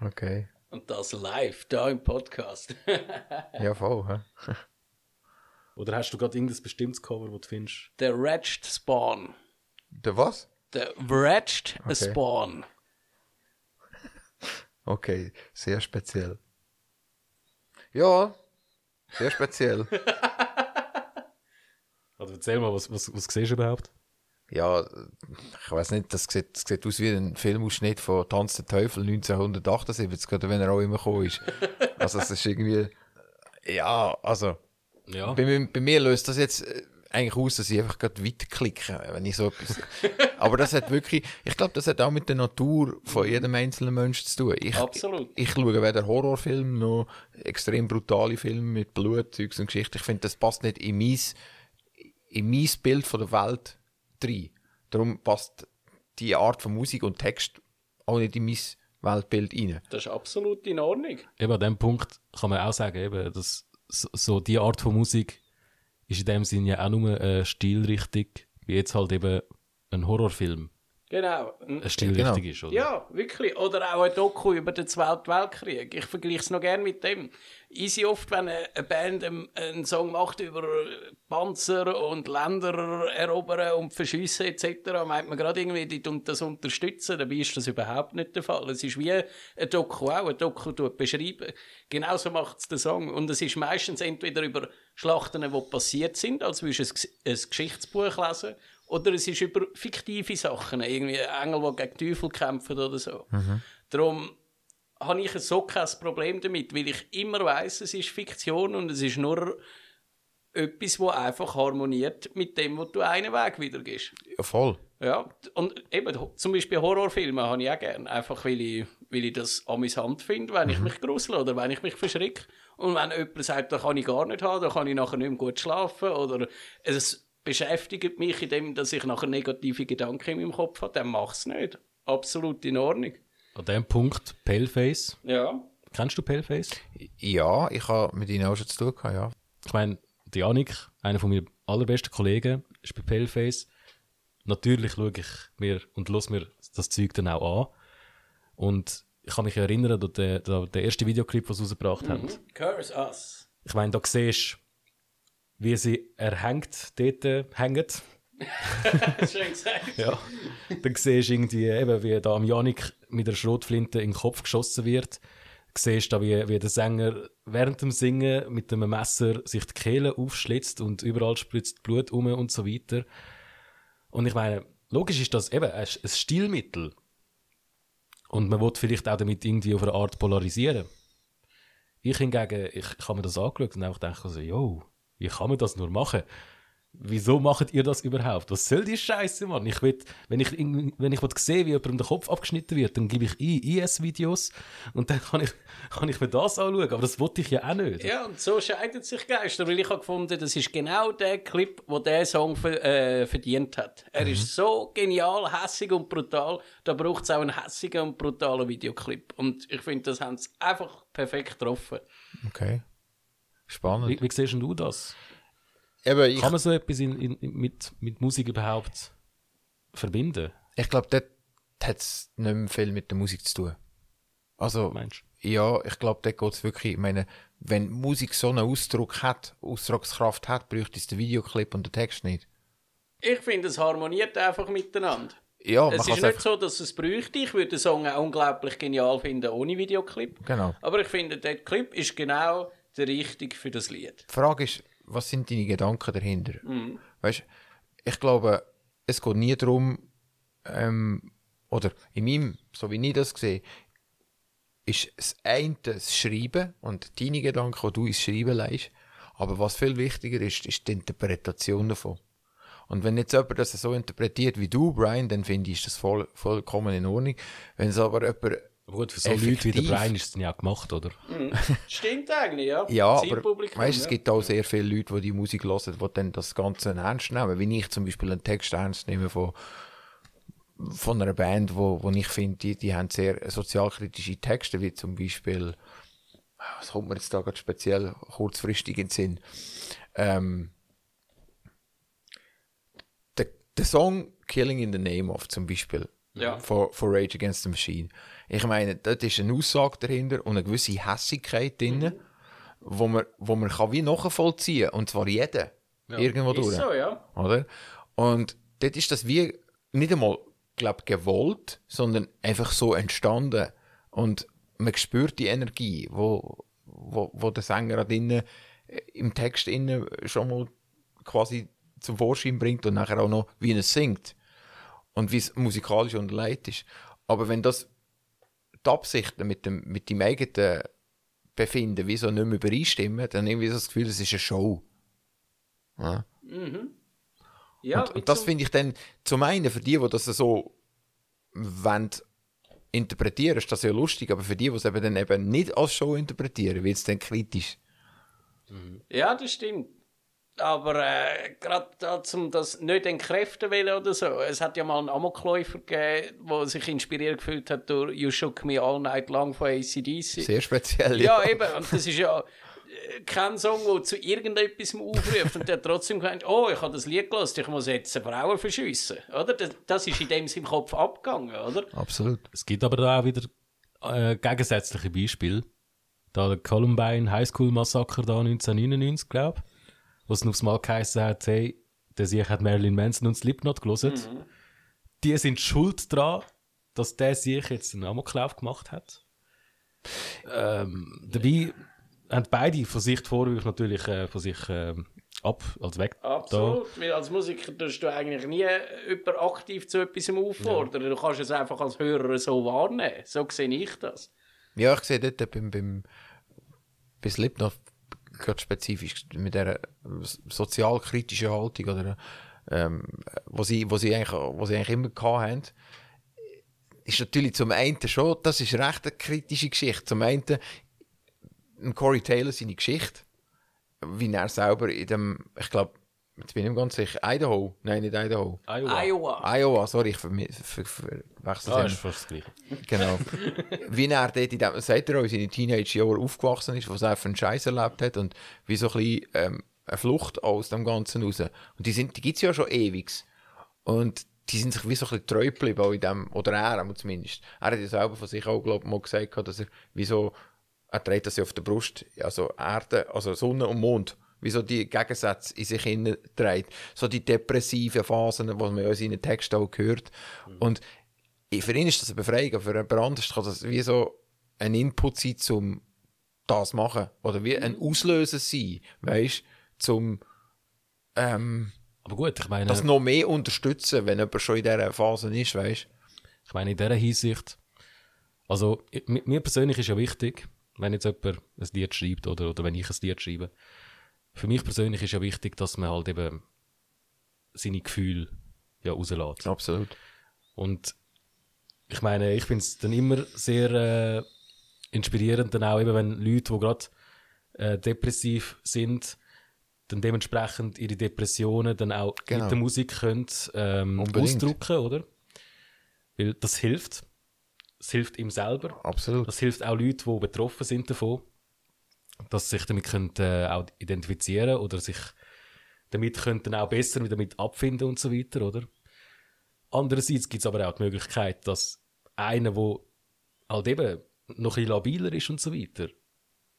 okay. Und das live, da im Podcast. Ja, voll. Hä? Oder hast du gerade irgendein bestimmtes Cover, das du findest? Der Wretched Spawn. Der was? Der Wretched Spawn. Okay, sehr speziell. Ja, sehr speziell. Also erzähl mal, was, was, was siehst du überhaupt? Ja, ich weiß nicht, das sieht, das sieht aus wie ein Filmausschnitt von Tanz der Teufel 1978, oder wenn er auch immer gekommen ist. Also es ist irgendwie, ja, also Ja. bei, mir- bei mir löst das jetzt äh, eigentlich aus, dass ich einfach gerade weiterklicke, wenn ich so etwas. Aber das hat wirklich, ich glaube, das hat auch mit der Natur von jedem einzelnen Menschen zu tun. Ich, Absolut. Ich, schaue weder Horrorfilme noch extrem brutale Filme mit Blut, Zeugs und Geschichte. Ich finde, das passt nicht in mein, in mein Bild von der Welt rein. Darum passt die Art von Musik und Text auch nicht in mein Weltbild rein. Das ist absolut in Ordnung. Eben an dem Punkt kann man auch sagen, eben, dass so, so die Art von Musik ist in dem Sinne ja auch nur eine Stilrichtung, wie jetzt halt eben ein Horrorfilm Genau. eine Stilrichtung Genau. ist, oder? Ja, wirklich. Oder auch ein Doku über den Zweiten Weltkrieg. Ich vergleiche es noch gerne mit dem. Easy oft, wenn eine Band einen, einen Song macht über Panzer und Länder erobern und verschiessen etc., meint man gerade irgendwie, die tun das unterstützen. Dabei ist das überhaupt nicht der Fall. Es ist wie ein Doku auch. Ein Doku tut beschreiben. Genauso macht es der Song. Und es ist meistens entweder über Schlachten, die passiert sind, als würdest du ein, ein Geschichtsbuch lesen, oder es ist über fiktive Sachen, irgendwie Engel, die gegen Teufel kämpfen oder so. Darum habe ich so kein Problem damit, weil ich immer weiß, es ist Fiktion und es ist nur etwas, wo einfach harmoniert mit dem, wo du einen Weg wieder gehst. Ja, voll. Ja, und eben, zum Beispiel Horrorfilme habe ich auch gerne, einfach weil ich, weil ich das amüsant finde, wenn ich mich grusel oder wenn ich mich verschrecke. Und wenn jemand sagt, das kann ich gar nicht haben, dann kann ich nachher nicht mehr gut schlafen oder es beschäftigt mich in dem, dass ich nachher negative Gedanken in meinem Kopf habe, dann mach es nicht. Absolut in Ordnung. An dem Punkt Paleface. Ja. Kennst du Paleface? Ja, ich habe mit ihnen auch schon zu tun gehabt, ja. Ich meine, die Janik, einer von meinen allerbesten Kollegen, ist bei Paleface. Natürlich schaue ich mir und los mir das Zeug dann auch an. Und ich kann mich erinnern, an den, den, ersten Videoclip, den sie rausgebracht haben. Curse us. Ich meine, da siehst du, wie sie erhängt dort äh, hängen. Schön gesagt. Ja. Dann siehst du irgendwie, eben, wie da am Janik mit der Schrotflinte in den Kopf geschossen wird. Siehst da, wie, wie der Sänger während dem Singen mit einem Messer sich die Kehle aufschlitzt und überall spritzt Blut um und so weiter. Und ich meine, logisch ist das eben ein, Stilmittel. Und man will vielleicht auch damit irgendwie auf eine Art polarisieren. Ich hingegen, ich, ich habe mir das angeschaut und einfach gedacht, also, yo, wie kann man das nur machen? Wieso macht ihr das überhaupt? Was soll die Scheiße, Mann? Ich will, wenn ich, wenn ich will sehen wie jemandem der Kopf abgeschnitten wird, dann gebe ich ein IS-Videos und dann kann ich, kann ich mir das anschauen. Aber das wollte ich ja auch nicht. Ja, und so scheiden sich Geister, weil ich habe gefunden, das ist genau der Clip, wo der Song äh, verdient hat. Er ist so genial, hässig und brutal, da braucht es auch einen hässigen und brutalen Videoclip. Und ich finde, das haben sie einfach perfekt getroffen. Okay. Spannend. Wie, wie siehst denn du das? Eben, ich, Kann man so etwas in, in, mit, mit Musik überhaupt verbinden? ich glaube, dort hat es nicht mehr viel mit der Musik zu tun. Also, Meinst ja, ich glaube, dort geht es wirklich, ich meine, wenn Musik so einen Ausdruck hat, Ausdruckskraft hat, bräuchte es den Videoclip und den Text nicht. Ich finde, es harmoniert einfach miteinander. Ja, Es ist nicht einfach, so, dass es bräuchte. Ich würde den Song unglaublich genial finden ohne Videoclip. Genau. Aber ich finde, der Clip ist genau der richtige für das Lied. Die Frage ist, was sind deine Gedanken dahinter? Weißt, ich glaube, es geht nie darum, ähm, oder in meinem, so wie ich das sehe, ist das eine das Schreiben und deine Gedanken, die du ins Schreiben leist. Aber was viel wichtiger ist, ist die Interpretation davon. Und wenn jetzt jemand das so interpretiert wie du, Brian, dann finde ich, ist das voll, vollkommen in Ordnung. Wenn es aber jemand, Aber gut, für so Leute wie der Effektiv. Brian ist es dann ja gemacht, oder? Stimmt eigentlich, ja. ja, aber weißt, es ja. gibt auch sehr viele Leute, die die Musik hören, die dann das Ganze ernst nehmen. Wie ich zum Beispiel einen Text ernst nehme von, von einer Band, wo, wo ich finde, die, die haben sehr sozialkritische Texte, wie zum Beispiel, was kommt mir jetzt da gerade speziell kurzfristig in den Sinn? Ähm, der, der Song Killing in the Name of zum Beispiel Ja. von, von Rage Against the Machine. Ich meine, dort ist eine Aussage dahinter und eine gewisse Hässigkeit drin, Mhm. wo man, wo man kann wie nachvollziehen und zwar jeder. Irgendwo durch. Ist so, ja. Oder? Und dort ist das wie nicht einmal, glaube gewollt, sondern einfach so entstanden. Und man spürt die Energie, wo, wo, wo der Sänger drinnen äh, im Text innen schon mal quasi zum Vorschein bringt und nachher auch noch, wie er singt und wie es musikalisch unterlegt ist. Aber wenn das die Absichten mit dem, mit dem eigenen Befinden wie so nicht mehr übereinstimmen, dann irgendwie so das Gefühl, es ist eine Show. Ja. Ja, und, und das finde ich dann zum einen für die, die das so wollen, interpretieren, ist das ja lustig, aber für die, die es eben dann eben nicht als Show interpretieren, wird es dann kritisch. Ja, das stimmt. Aber äh, gerade um das nicht entkräften will oder so, es hat ja mal einen Amokläufer gegeben, der sich inspiriert gefühlt hat durch You Shook Me All Night Long von ACDC. Sehr speziell. Ja, eben. Und das ist ja äh, kein Song, der zu irgendetwas aufruft. Und der hat trotzdem gemeint, oh, ich habe das Lied gelesen, ich muss jetzt Frauen verschiessen. Oder? Das, das ist in dem im Kopf abgegangen, oder? Absolut. Es gibt aber da auch wieder äh, gegensätzliche Beispiele. Da der Columbine High School Massaker da 1999, glaube ich, wo es aufs Mal geheißen hat, hey, der sich hat Marilyn Manson und Slipknot gelesen. Die sind schuld daran, dass der sich jetzt einen Amoklauf gemacht hat. Ähm, dabei haben beide von sich die Vorwürfe natürlich äh, von sich ähm, ab, also weg. Absolut. Weil als Musiker tust du eigentlich nie jemanden aktiv zu etwas auffordern. Du kannst es einfach als Hörer so wahrnehmen. So sehe ich das. Ja, ich sehe dort beim, beim, bei Slipknot gerade spezifisch mit dieser sozialkritischen Haltung oder ähm, wo sie, wo sie eigentlich, wo sie eigentlich immer gehabt haben, ist natürlich zum einen schon, das ist recht eine kritische Geschichte. Zum einen ein Corey Taylor seine Geschichte, wie er selber in dem, ich glaube, jetzt bin ich mir ganz sicher, Idaho, nein, nicht Idaho, Iowa. Iowa. Iowa, sorry, ich verwechsel ver, ver, verwechsel Ah, es ist fast das Gleiche. Genau. wie er dort in dem, sagt er auch, in seinen Teenage-Jahren aufgewachsen ist, was er für einen Scheiß erlebt hat und wie so ein bisschen ähm, eine Flucht aus dem Ganzen raus. Und die, sind, die gibt es ja schon ewig. Und die sind sich wie so ein bisschen treu geblieben, auch in dem, oder er zumindest. Er hat ja selber von sich auch, glaube ich, mal gesagt, dass er wie so, er trägt das ja auf der Brust, also Erde, also Sonne und Mond, wie so die Gegensätze in sich hinein trägt. So die depressiven Phasen, die man in seinen Texten auch hört. Und für ihn ist das eine Befreiung, aber für jemand anderes kann das wie so ein Input sein, um das zu machen. Oder wie ein Auslöser sein, weißt zum ähm, Aber gut, ich meine, das noch mehr unterstützen, wenn jemand schon in dieser Phase ist, weißt ich meine in dieser Hinsicht, also mir persönlich ist ja wichtig, wenn jetzt jemand ein Lied schreibt oder, oder wenn ich ein Lied schreibe, für mich persönlich ist ja wichtig, dass man halt eben seine Gefühle ja rauslässt. Absolut. Und ich meine, ich finde es dann immer sehr äh, inspirierend, dann auch eben, wenn Leute, die gerade äh, depressiv sind, dann dementsprechend ihre Depressionen dann auch Genau. mit der Musik können ähm, ausdrücken, oder? Weil das hilft. Es hilft ihm selber. Absolut. Das hilft auch Leuten, die betroffen sind davon, dass sie sich damit können, äh, auch identifizieren oder sich damit können dann auch besser damit abfinden und so weiter, oder? Andererseits gibt es aber auch die Möglichkeit, dass einer, der halt eben noch ein bisschen labiler ist und so weiter,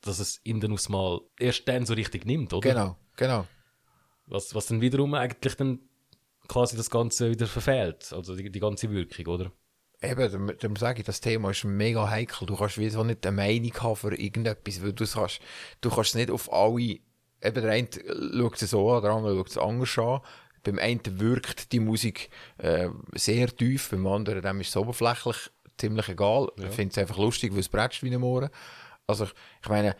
dass es ihn dann aufs Mal erst dann so richtig nimmt, oder? Genau, genau. Was, was dann wiederum eigentlich dann quasi das Ganze wieder verfehlt, also die, die ganze Wirkung, oder? Eben, darum, darum sage ich, das Thema ist mega heikel. Du kannst wie so nicht eine Meinung haben für irgendetwas, weil du kannst, du kannst nicht auf alle, eben der eine schaut es so an, der andere schaut es anders an. Beim einen wirkt die Musik äh, sehr tief, beim anderen dem ist es oberflächlich ziemlich egal. Ich finde es einfach lustig, weil es bretscht wie ein Mohren. Also ich, ich meine,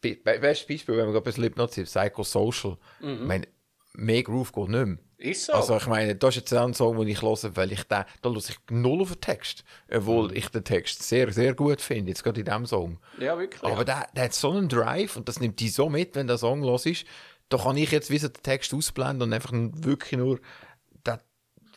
be- be- bestes Beispiel, wenn wir gerade bei Slipknot sind, Psychosocial. Ich meine, mehr Groove geht nicht mehr. Ist so. Also ich meine, das ist jetzt ein Song, den ich höre, weil ich den, da höre ich null auf den Text. Obwohl ich den Text sehr, sehr gut finde, jetzt gerade in diesem Song. ja, wirklich. Aber der, der hat so einen Drive und das nimmt die so mit, wenn der Song los ist. Da kann ich jetzt wie so den Text ausblenden und einfach wirklich nur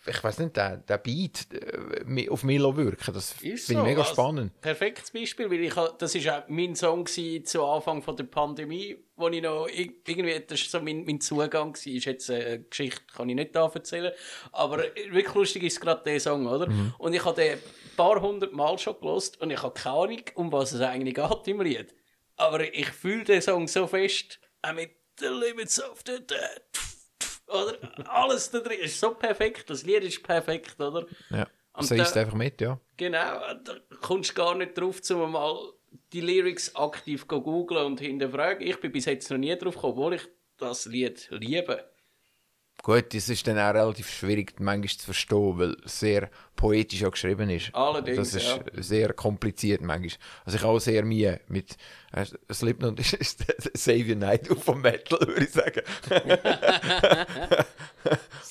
ich weiß nicht, der, der Beat äh, auf mich wirken. Das finde Ist ich so. mega Also, spannend. Perfektes Beispiel, weil ich, das ist auch mein Song zu Anfang von der Pandemie, wo ich noch ir- irgendwie, das ist so mein, mein Zugang gewesen, ist jetzt eine Geschichte, kann ich nicht da erzählen, aber wirklich lustig ist gerade der Song, oder? Mhm. Und ich habe den ein paar hundert Mal schon gelost und ich habe keine Ahnung, um was es eigentlich geht im Lied. Aber ich fühle den Song so fest, auch mit The Limits of the Dead. Oder? Alles da drin ist so perfekt, das Lied ist perfekt, oder? Ja. Und so ist es einfach mit, ja. Genau, da kommst du gar nicht drauf, um mal die Lyrics aktiv zu googlen und hinterfragen. Ich bin bis jetzt noch nie drauf gekommen, obwohl ich das Lied liebe. Gut, das ist dann auch relativ schwierig manchmal zu verstehen, weil es sehr poetisch auch geschrieben ist. Allerdings, Das ist ja. sehr kompliziert manchmal. Also ich habe auch sehr Mühe mit äh, Slipknot ist, ist der Savior Night vom Metal, würde ich sagen.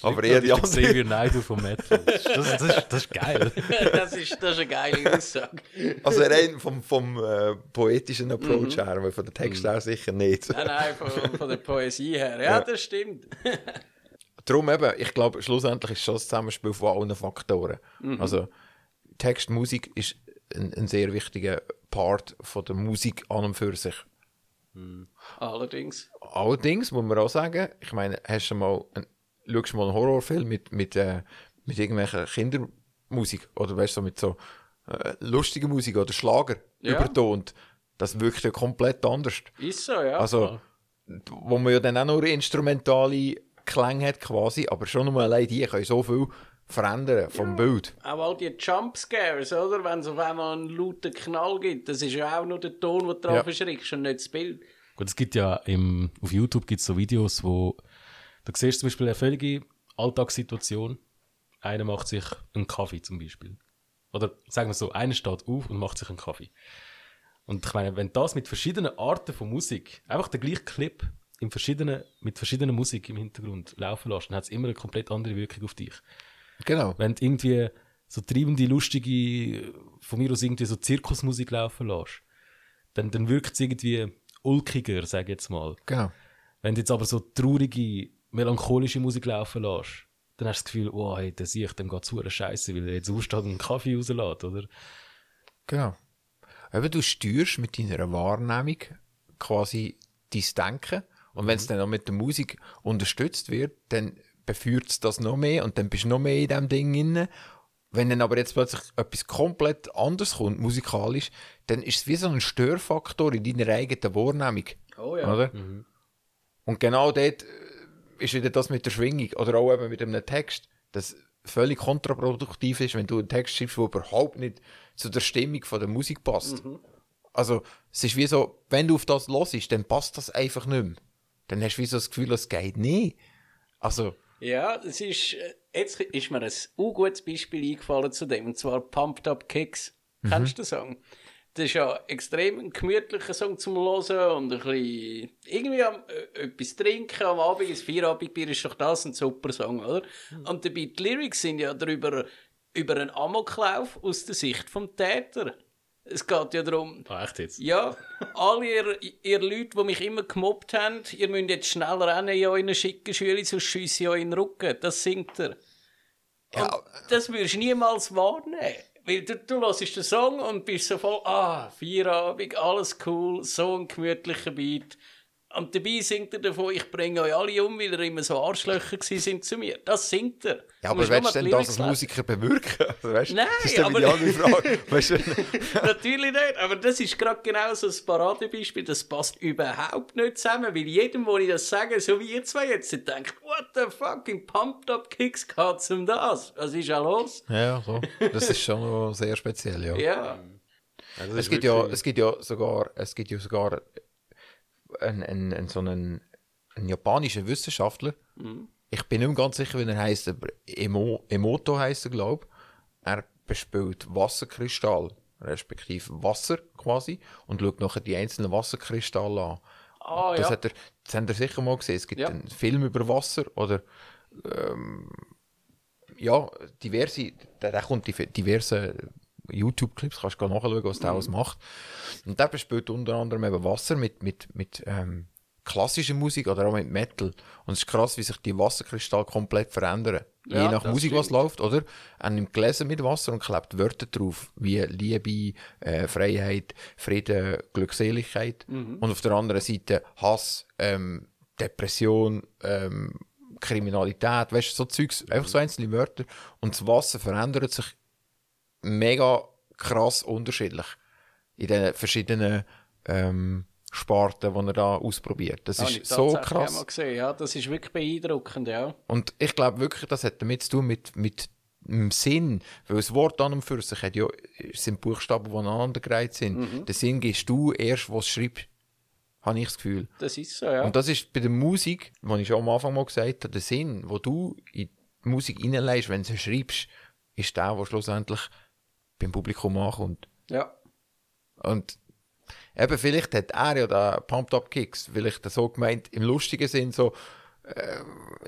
Aber eher die der andere. Xavier Naidoo vom Metal. Das, das, das, das ist geil. das, ist, das ist eine geile Aussage. Also rein vom, vom äh, poetischen Mhm. Approach her, aber von der Text her sicher nicht. Nein, nein, von, von der Poesie her. Ja, das stimmt. Darum eben, ich glaube, schlussendlich ist es schon das Zusammenspiel von allen Faktoren. Also Text, Musik ist ein, ein sehr wichtiger Part von der Musik an und für sich. Allerdings. Allerdings muss man auch sagen, ich meine, hast du mal, ein, schaust du mal einen Horrorfilm mit, mit, äh, mit irgendwelcher Kindermusik oder weißt du, so mit so äh, lustiger Musik oder Schlager Ja. übertont, das wirkt ja komplett anders. Ist so, ja. Also, wo man ja dann auch nur instrumentale Klänge hat quasi, aber schon nur allein die können so viel verändern vom Bild. Auch all die Jumpscares, oder? Wenn es auf einmal einen lauten Knall gibt, das ist ja auch nur der Ton, der drauf Ja. erschrickst und nicht das Bild. Gut, es gibt ja im, auf YouTube gibt's so Videos, wo da siehst du zum Beispiel eine völlige Alltagssituation. Einer macht sich einen Kaffee zum Beispiel. Oder sagen wir so, einer steht auf und macht sich einen Kaffee. Und ich meine, wenn das mit verschiedenen Arten von Musik, einfach der gleiche Clip in verschiedenen, mit verschiedener Musik im Hintergrund laufen lässt, dann hat es immer eine komplett andere Wirkung auf dich. Genau. Wenn du irgendwie so treibende, lustige, von mir aus irgendwie so Zirkusmusik laufen lässt, dann, dann wirkt es irgendwie ulkiger, sag ich jetzt mal. Genau. Wenn du jetzt aber so traurige, melancholische Musik laufen lässt, dann hast du das Gefühl, oh, hey, der sehe ich, dem geht's hure Scheiße, weil er jetzt aufsteht und einen Kaffee rauslässt, oder? Genau. Eben, du steuerst mit deiner Wahrnehmung quasi dein Denken. Und wenn es dann auch mit der Musik unterstützt wird, dann beführt es das noch mehr und dann bist du noch mehr in diesem Ding inne. Wenn dann aber jetzt plötzlich etwas komplett anderes kommt, musikalisch, dann ist es wie so ein Störfaktor in deiner eigenen Wahrnehmung. Oh ja. Oder? Und genau dort äh, ist wieder das mit der Schwingung oder auch eben mit einem Text, das völlig kontraproduktiv ist, wenn du einen Text schreibst, der überhaupt nicht zu der Stimmung von der Musik passt. Also, es ist wie so, wenn du auf das hörst, dann passt das einfach nicht mehr. Dann hast du wie so das Gefühl, es geht nicht. Also, Ja, es ist, äh, jetzt ist mir ein ungutes Beispiel eingefallen zu dem, und zwar Pumped Up Kicks. Kennst du den Song? Das ist ja extrem ein gemütlicher Song zum Hören und ein bisschen irgendwie am, äh, etwas trinken am Abend, ein Feierabendbier ist doch das ein super Song, oder? Und dabei die Lyrics sind ja darüber, über einen Amoklauf aus der Sicht vom Täter. Es geht ja darum, Ah, echt jetzt? ja, alle ihr, ihr Leute, die mich immer gemobbt haben, ihr müsst jetzt schnell rennen in euren schicken Schüler, sonst schiesse ich euch in den Rücken. Das singt er. Ja. Und das würdest du niemals wahrnehmen. Weil du, du hörst den Song und bist so voll, ah, Feierabend, alles cool, so ein gemütlicher Beat. Und dabei singt er davon, ich bringe euch alle um, weil ihr immer so Arschlöcher sind zu mir. Das singt er. ja, aber willst du denn das als. Musiker bewirken? Also, weißt, Nein, das ist aber- die andere Frage. weißt du? Natürlich nicht, aber das ist gerade genau so ein Paradebeispiel. Das passt überhaupt nicht zusammen, weil jedem, wo ich das sage, so wie ihr zwei jetzt, denkt, what the fucking pumped up kicks geht's um das? Was ist ja los? Ja, so. Das ist schon sehr speziell, ja. Ja. Es gibt, ja, es gibt ja sogar, es gibt ja sogar einen, einen, einen, so einen, einen japanischen Wissenschaftler. Ich bin nicht mehr ganz sicher, wie er heißt, aber Emo, Emoto heißt er, glaube Er bespielt Wasserkristall, respektive Wasser quasi, und schaut nachher die einzelnen Wasserkristalle an. Ah, Das, ja. hat er, das habt ihr sicher mal gesehen. Es gibt Ja. einen Film über Wasser oder ähm, ja, diverse, der, der kommt diverse YouTube-Clips, kannst du nachschauen, was der alles macht. Und der bespielt unter anderem eben Wasser mit, mit, mit ähm, klassischer Musik oder auch mit Metal. Und es ist krass, wie sich die Wasserkristalle komplett verändern. Ja, Je nach Musik, was stimmt. läuft, oder? Er nimmt Gläser mit Wasser und klebt Wörter drauf, wie Liebe, äh, Freiheit, Frieden, Glückseligkeit. Mhm. Und auf der anderen Seite Hass, ähm, Depression, ähm, Kriminalität, weißt du, so Zeugs, einfach so einzelne Wörter. Und das Wasser verändert sich mega krass unterschiedlich in den verschiedenen ähm, Sparten, die er da ausprobiert. Das Habe ist so krass. Mal gesehen. Ja, das ist wirklich beeindruckend, ja. Und ich glaube wirklich, das hat damit zu tun mit, mit im Sinn, weil das Wort an und für sich hat ja, es sind Buchstaben, die aneinandergereiht sind. Den Sinn gibst du erst, was schreibst. Habe ich das Gefühl. Das ist so, ja. Und das ist bei der Musik, was ich schon am Anfang mal gesagt habe, der Sinn, wo du in die Musik reinlegst, wenn du sie schreibst, ist der, der schlussendlich beim Publikum ankommt. ja. Und eben, vielleicht hat er ja da Pumped Up Kicks, vielleicht so gemeint, im lustigen Sinn, so, äh,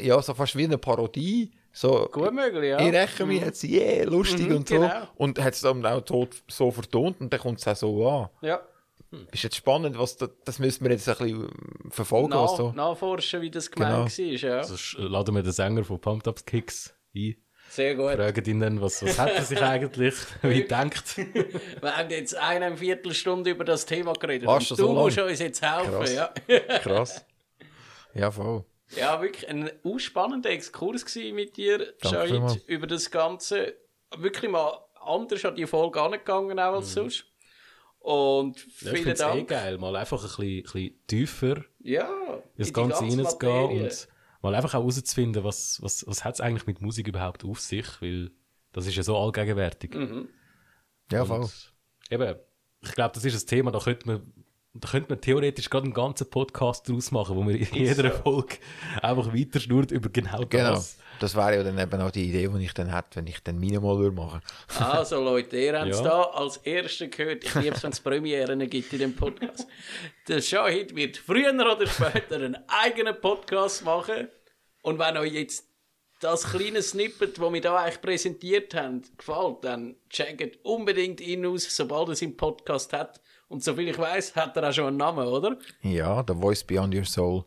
ja, so fast wie eine Parodie. So, Gut möglich, ja. ich räche mich jetzt, yeah, lustig Mhm, und so. genau. Und hat es dann auch so, so vertont und dann kommt es auch so an. Ja. Ist jetzt spannend, was da, das müssen wir jetzt ein bisschen verfolgen, was Nach, so. Nachforschen, wie das gemeint war, ja. Also sch- laden wir den Sänger von Pumped Up Kicks ein. Sehr gut. Fragen ihn dann, was, was hat er sich eigentlich, wie denkt. Wir haben jetzt eine Viertelstunde über das Thema geredet. Fast und so du lang. musst uns jetzt helfen. Krass. Ja. Krass. Ja, voll. ja, wirklich ein ausspannender Exkurs mit dir, vielmals. über das Ganze. Wirklich mal anders an die Folge angegangen auch als sonst. Und Ja, ich vielen finde es eh Dank. geil, mal einfach ein bisschen, bisschen tiefer Ja, in das Ganze ganze reinzugehen und mal einfach auch herauszufinden, was, was, was hat es eigentlich mit Musik überhaupt auf sich, weil das ist ja so allgegenwärtig. Mhm. Ja, voll. Eben, ich glaube, das ist ein Thema, da könnte man, da könnte man theoretisch gerade einen ganzen Podcast draus machen, wo wir in jeder Folge einfach weiter schnurrt über genau Genau. Das. Wäre ja dann eben auch die Idee, die ich dann hätte, wenn ich dann meine mal würde machen Also Leute, ihr habt es Ja. da als Erster gehört. Ich liebe es, wenn es Premieren gibt in dem Podcast. Der Shahid wird früher oder später einen eigenen Podcast machen. Und wenn euch jetzt das kleine Snippet, das wir da eigentlich präsentiert haben, gefällt, dann checkt unbedingt ihn aus, sobald er seinen Podcast hat. Und soviel ich weiß, hat er auch schon einen Namen, oder? Ja, The Voice Beyond Your Soul.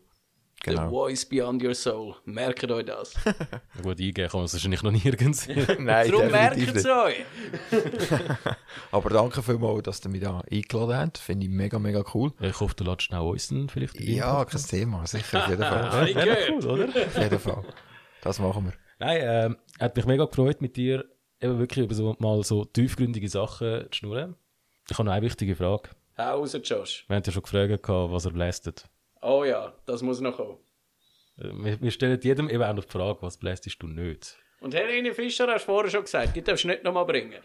The Genau. Voice Beyond Your Soul. Merkt euch das. Gut, eingehen kann man es wahrscheinlich noch nirgends. Nein, Darum merkt es euch. Aber danke vielmals, dass ihr mich da eingeladen habt. Finde ich mega, mega cool. ich hoffe, du lädst auch uns dann vielleicht. Ja, kein Thema. Sicher, auf jeden Fall. Gehört. cool, oder? Auf jeden Fall. Das machen wir. Nein, ähm, hat mich mega gefreut, mit dir eben wirklich über so, mal so tiefgründige Sachen zu schnurren. Ich habe noch eine wichtige Frage. Hau raus, Josh. Wir haben ja schon gefragt, gehabt, was er blästet. Oh ja, das muss noch kommen. Äh, Wir, wir stellen jedem eben auch noch die Frage, was blästest du nicht? Und Helene Fischer hast du vorher schon gesagt, die darfst du nicht nochmal bringen.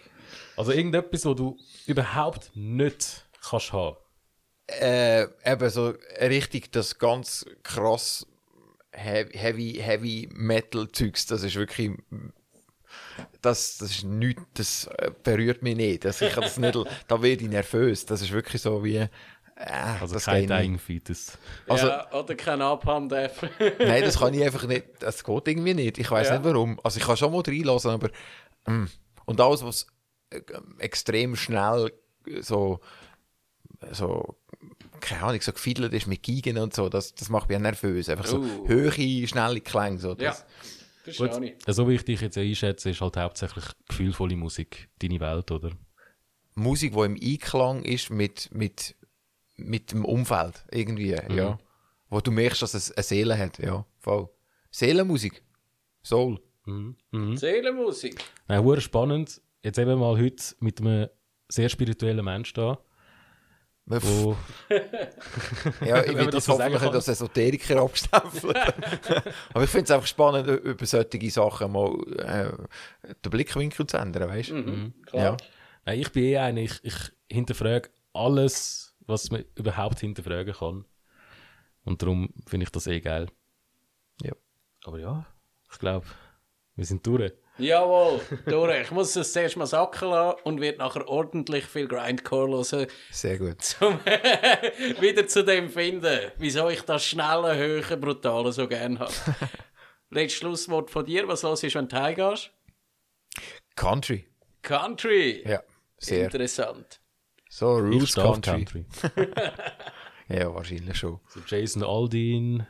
Also irgendetwas, was du überhaupt nicht kannst haben. Äh, eben so richtig das ganz krass Heavy, Heavy, Metal Zeugs, das ist wirklich, das, das ist nichts, das äh, berührt mich nicht. Das, ich kann das nicht, da werde ich nervös. Das ist wirklich so wie, äh, Also das kein. Dying Fetus. Also- ja, oder kein Abhand-F. Nein, das kann ich einfach nicht. Das geht irgendwie nicht. Ich weiß Ja. nicht warum. Also ich kann schon mal reinlassen, aber mm. und alles, was äh, extrem schnell äh, so so keine Ahnung, so gefiedelt ist mit Geigen und so, das, das macht mich auch nervös. Einfach so Uh. hohe, schnelle Klänge. So, ja, das, verstehe Gut, ich. so wie ich dich jetzt einschätze, ist halt hauptsächlich gefühlvolle Musik deine Welt, oder? Musik, die im Einklang ist mit, mit, mit dem Umfeld, irgendwie, Mhm. ja. Wo du merkst, dass es eine Seele hat, ja, voll. Seelenmusik. Soul. Mhm. Mhm. Seelenmusik. Nein, hure spannend. Jetzt eben mal heute mit einem sehr spirituellen Menschen da, wo Ja, ich will man das hoffentlich nicht als Esoteriker abstempeln. Aber ich finde es einfach spannend, über solche Sachen mal äh, den Blickwinkel zu ändern, weißt du? Mhm, klar. Ja. Nein, ich bin eh einer, ich, ich hinterfrage alles, was man überhaupt hinterfragen kann. Und darum finde ich das eh geil. Ja. Aber ja, ich glaube, wir sind durch. Jawohl, durch. Ich muss es zuerst mal sacken lassen und wird nachher ordentlich viel Grindcore hören, Sehr gut. um wieder zu dem finden, wieso ich das schnelle, höhere, brutale so gerne habe. Letztes Schlusswort von dir. Was los ist, wenn du heimgehst? Country. Country. Ja, sehr. Interessant. So, Roots Country. Country. Ja, wahrscheinlich schon. So Jason Aldean,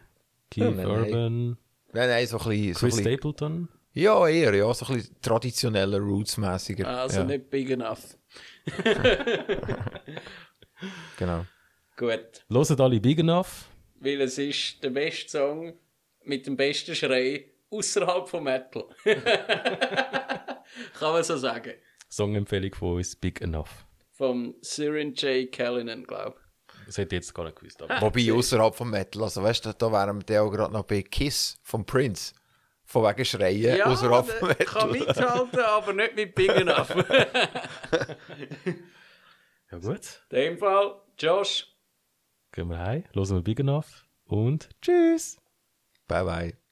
Keith nein. Urban, Nein, nein, so ein bisschen. So ein Chris bisschen Stapleton. ja, eher, ja, so ein bisschen traditioneller, rootsmäßiger. Also ja, nicht big enough. Genau. Gut. Hören alle Big Enough. Weil es ist der beste Song mit dem besten Schrei außerhalb von Metal. Kann man so sagen. Songempfehlung von uns, Big Enough. Vom Syrian J. Callanan, glaube Das hätte ich jetzt gar nicht gewusst. Aber Wobei, außerhalb vom Metal, also weißt du, da wären wir auch gerade noch bei Kiss vom Prince. von wegen Schreien Ja, außerhalb vom kann Metal. mithalten, aber nicht mit Big Enough. Ja gut, In dem Fall, Josh, gehen wir heim, hören wir Big Enough und tschüss. Bye bye.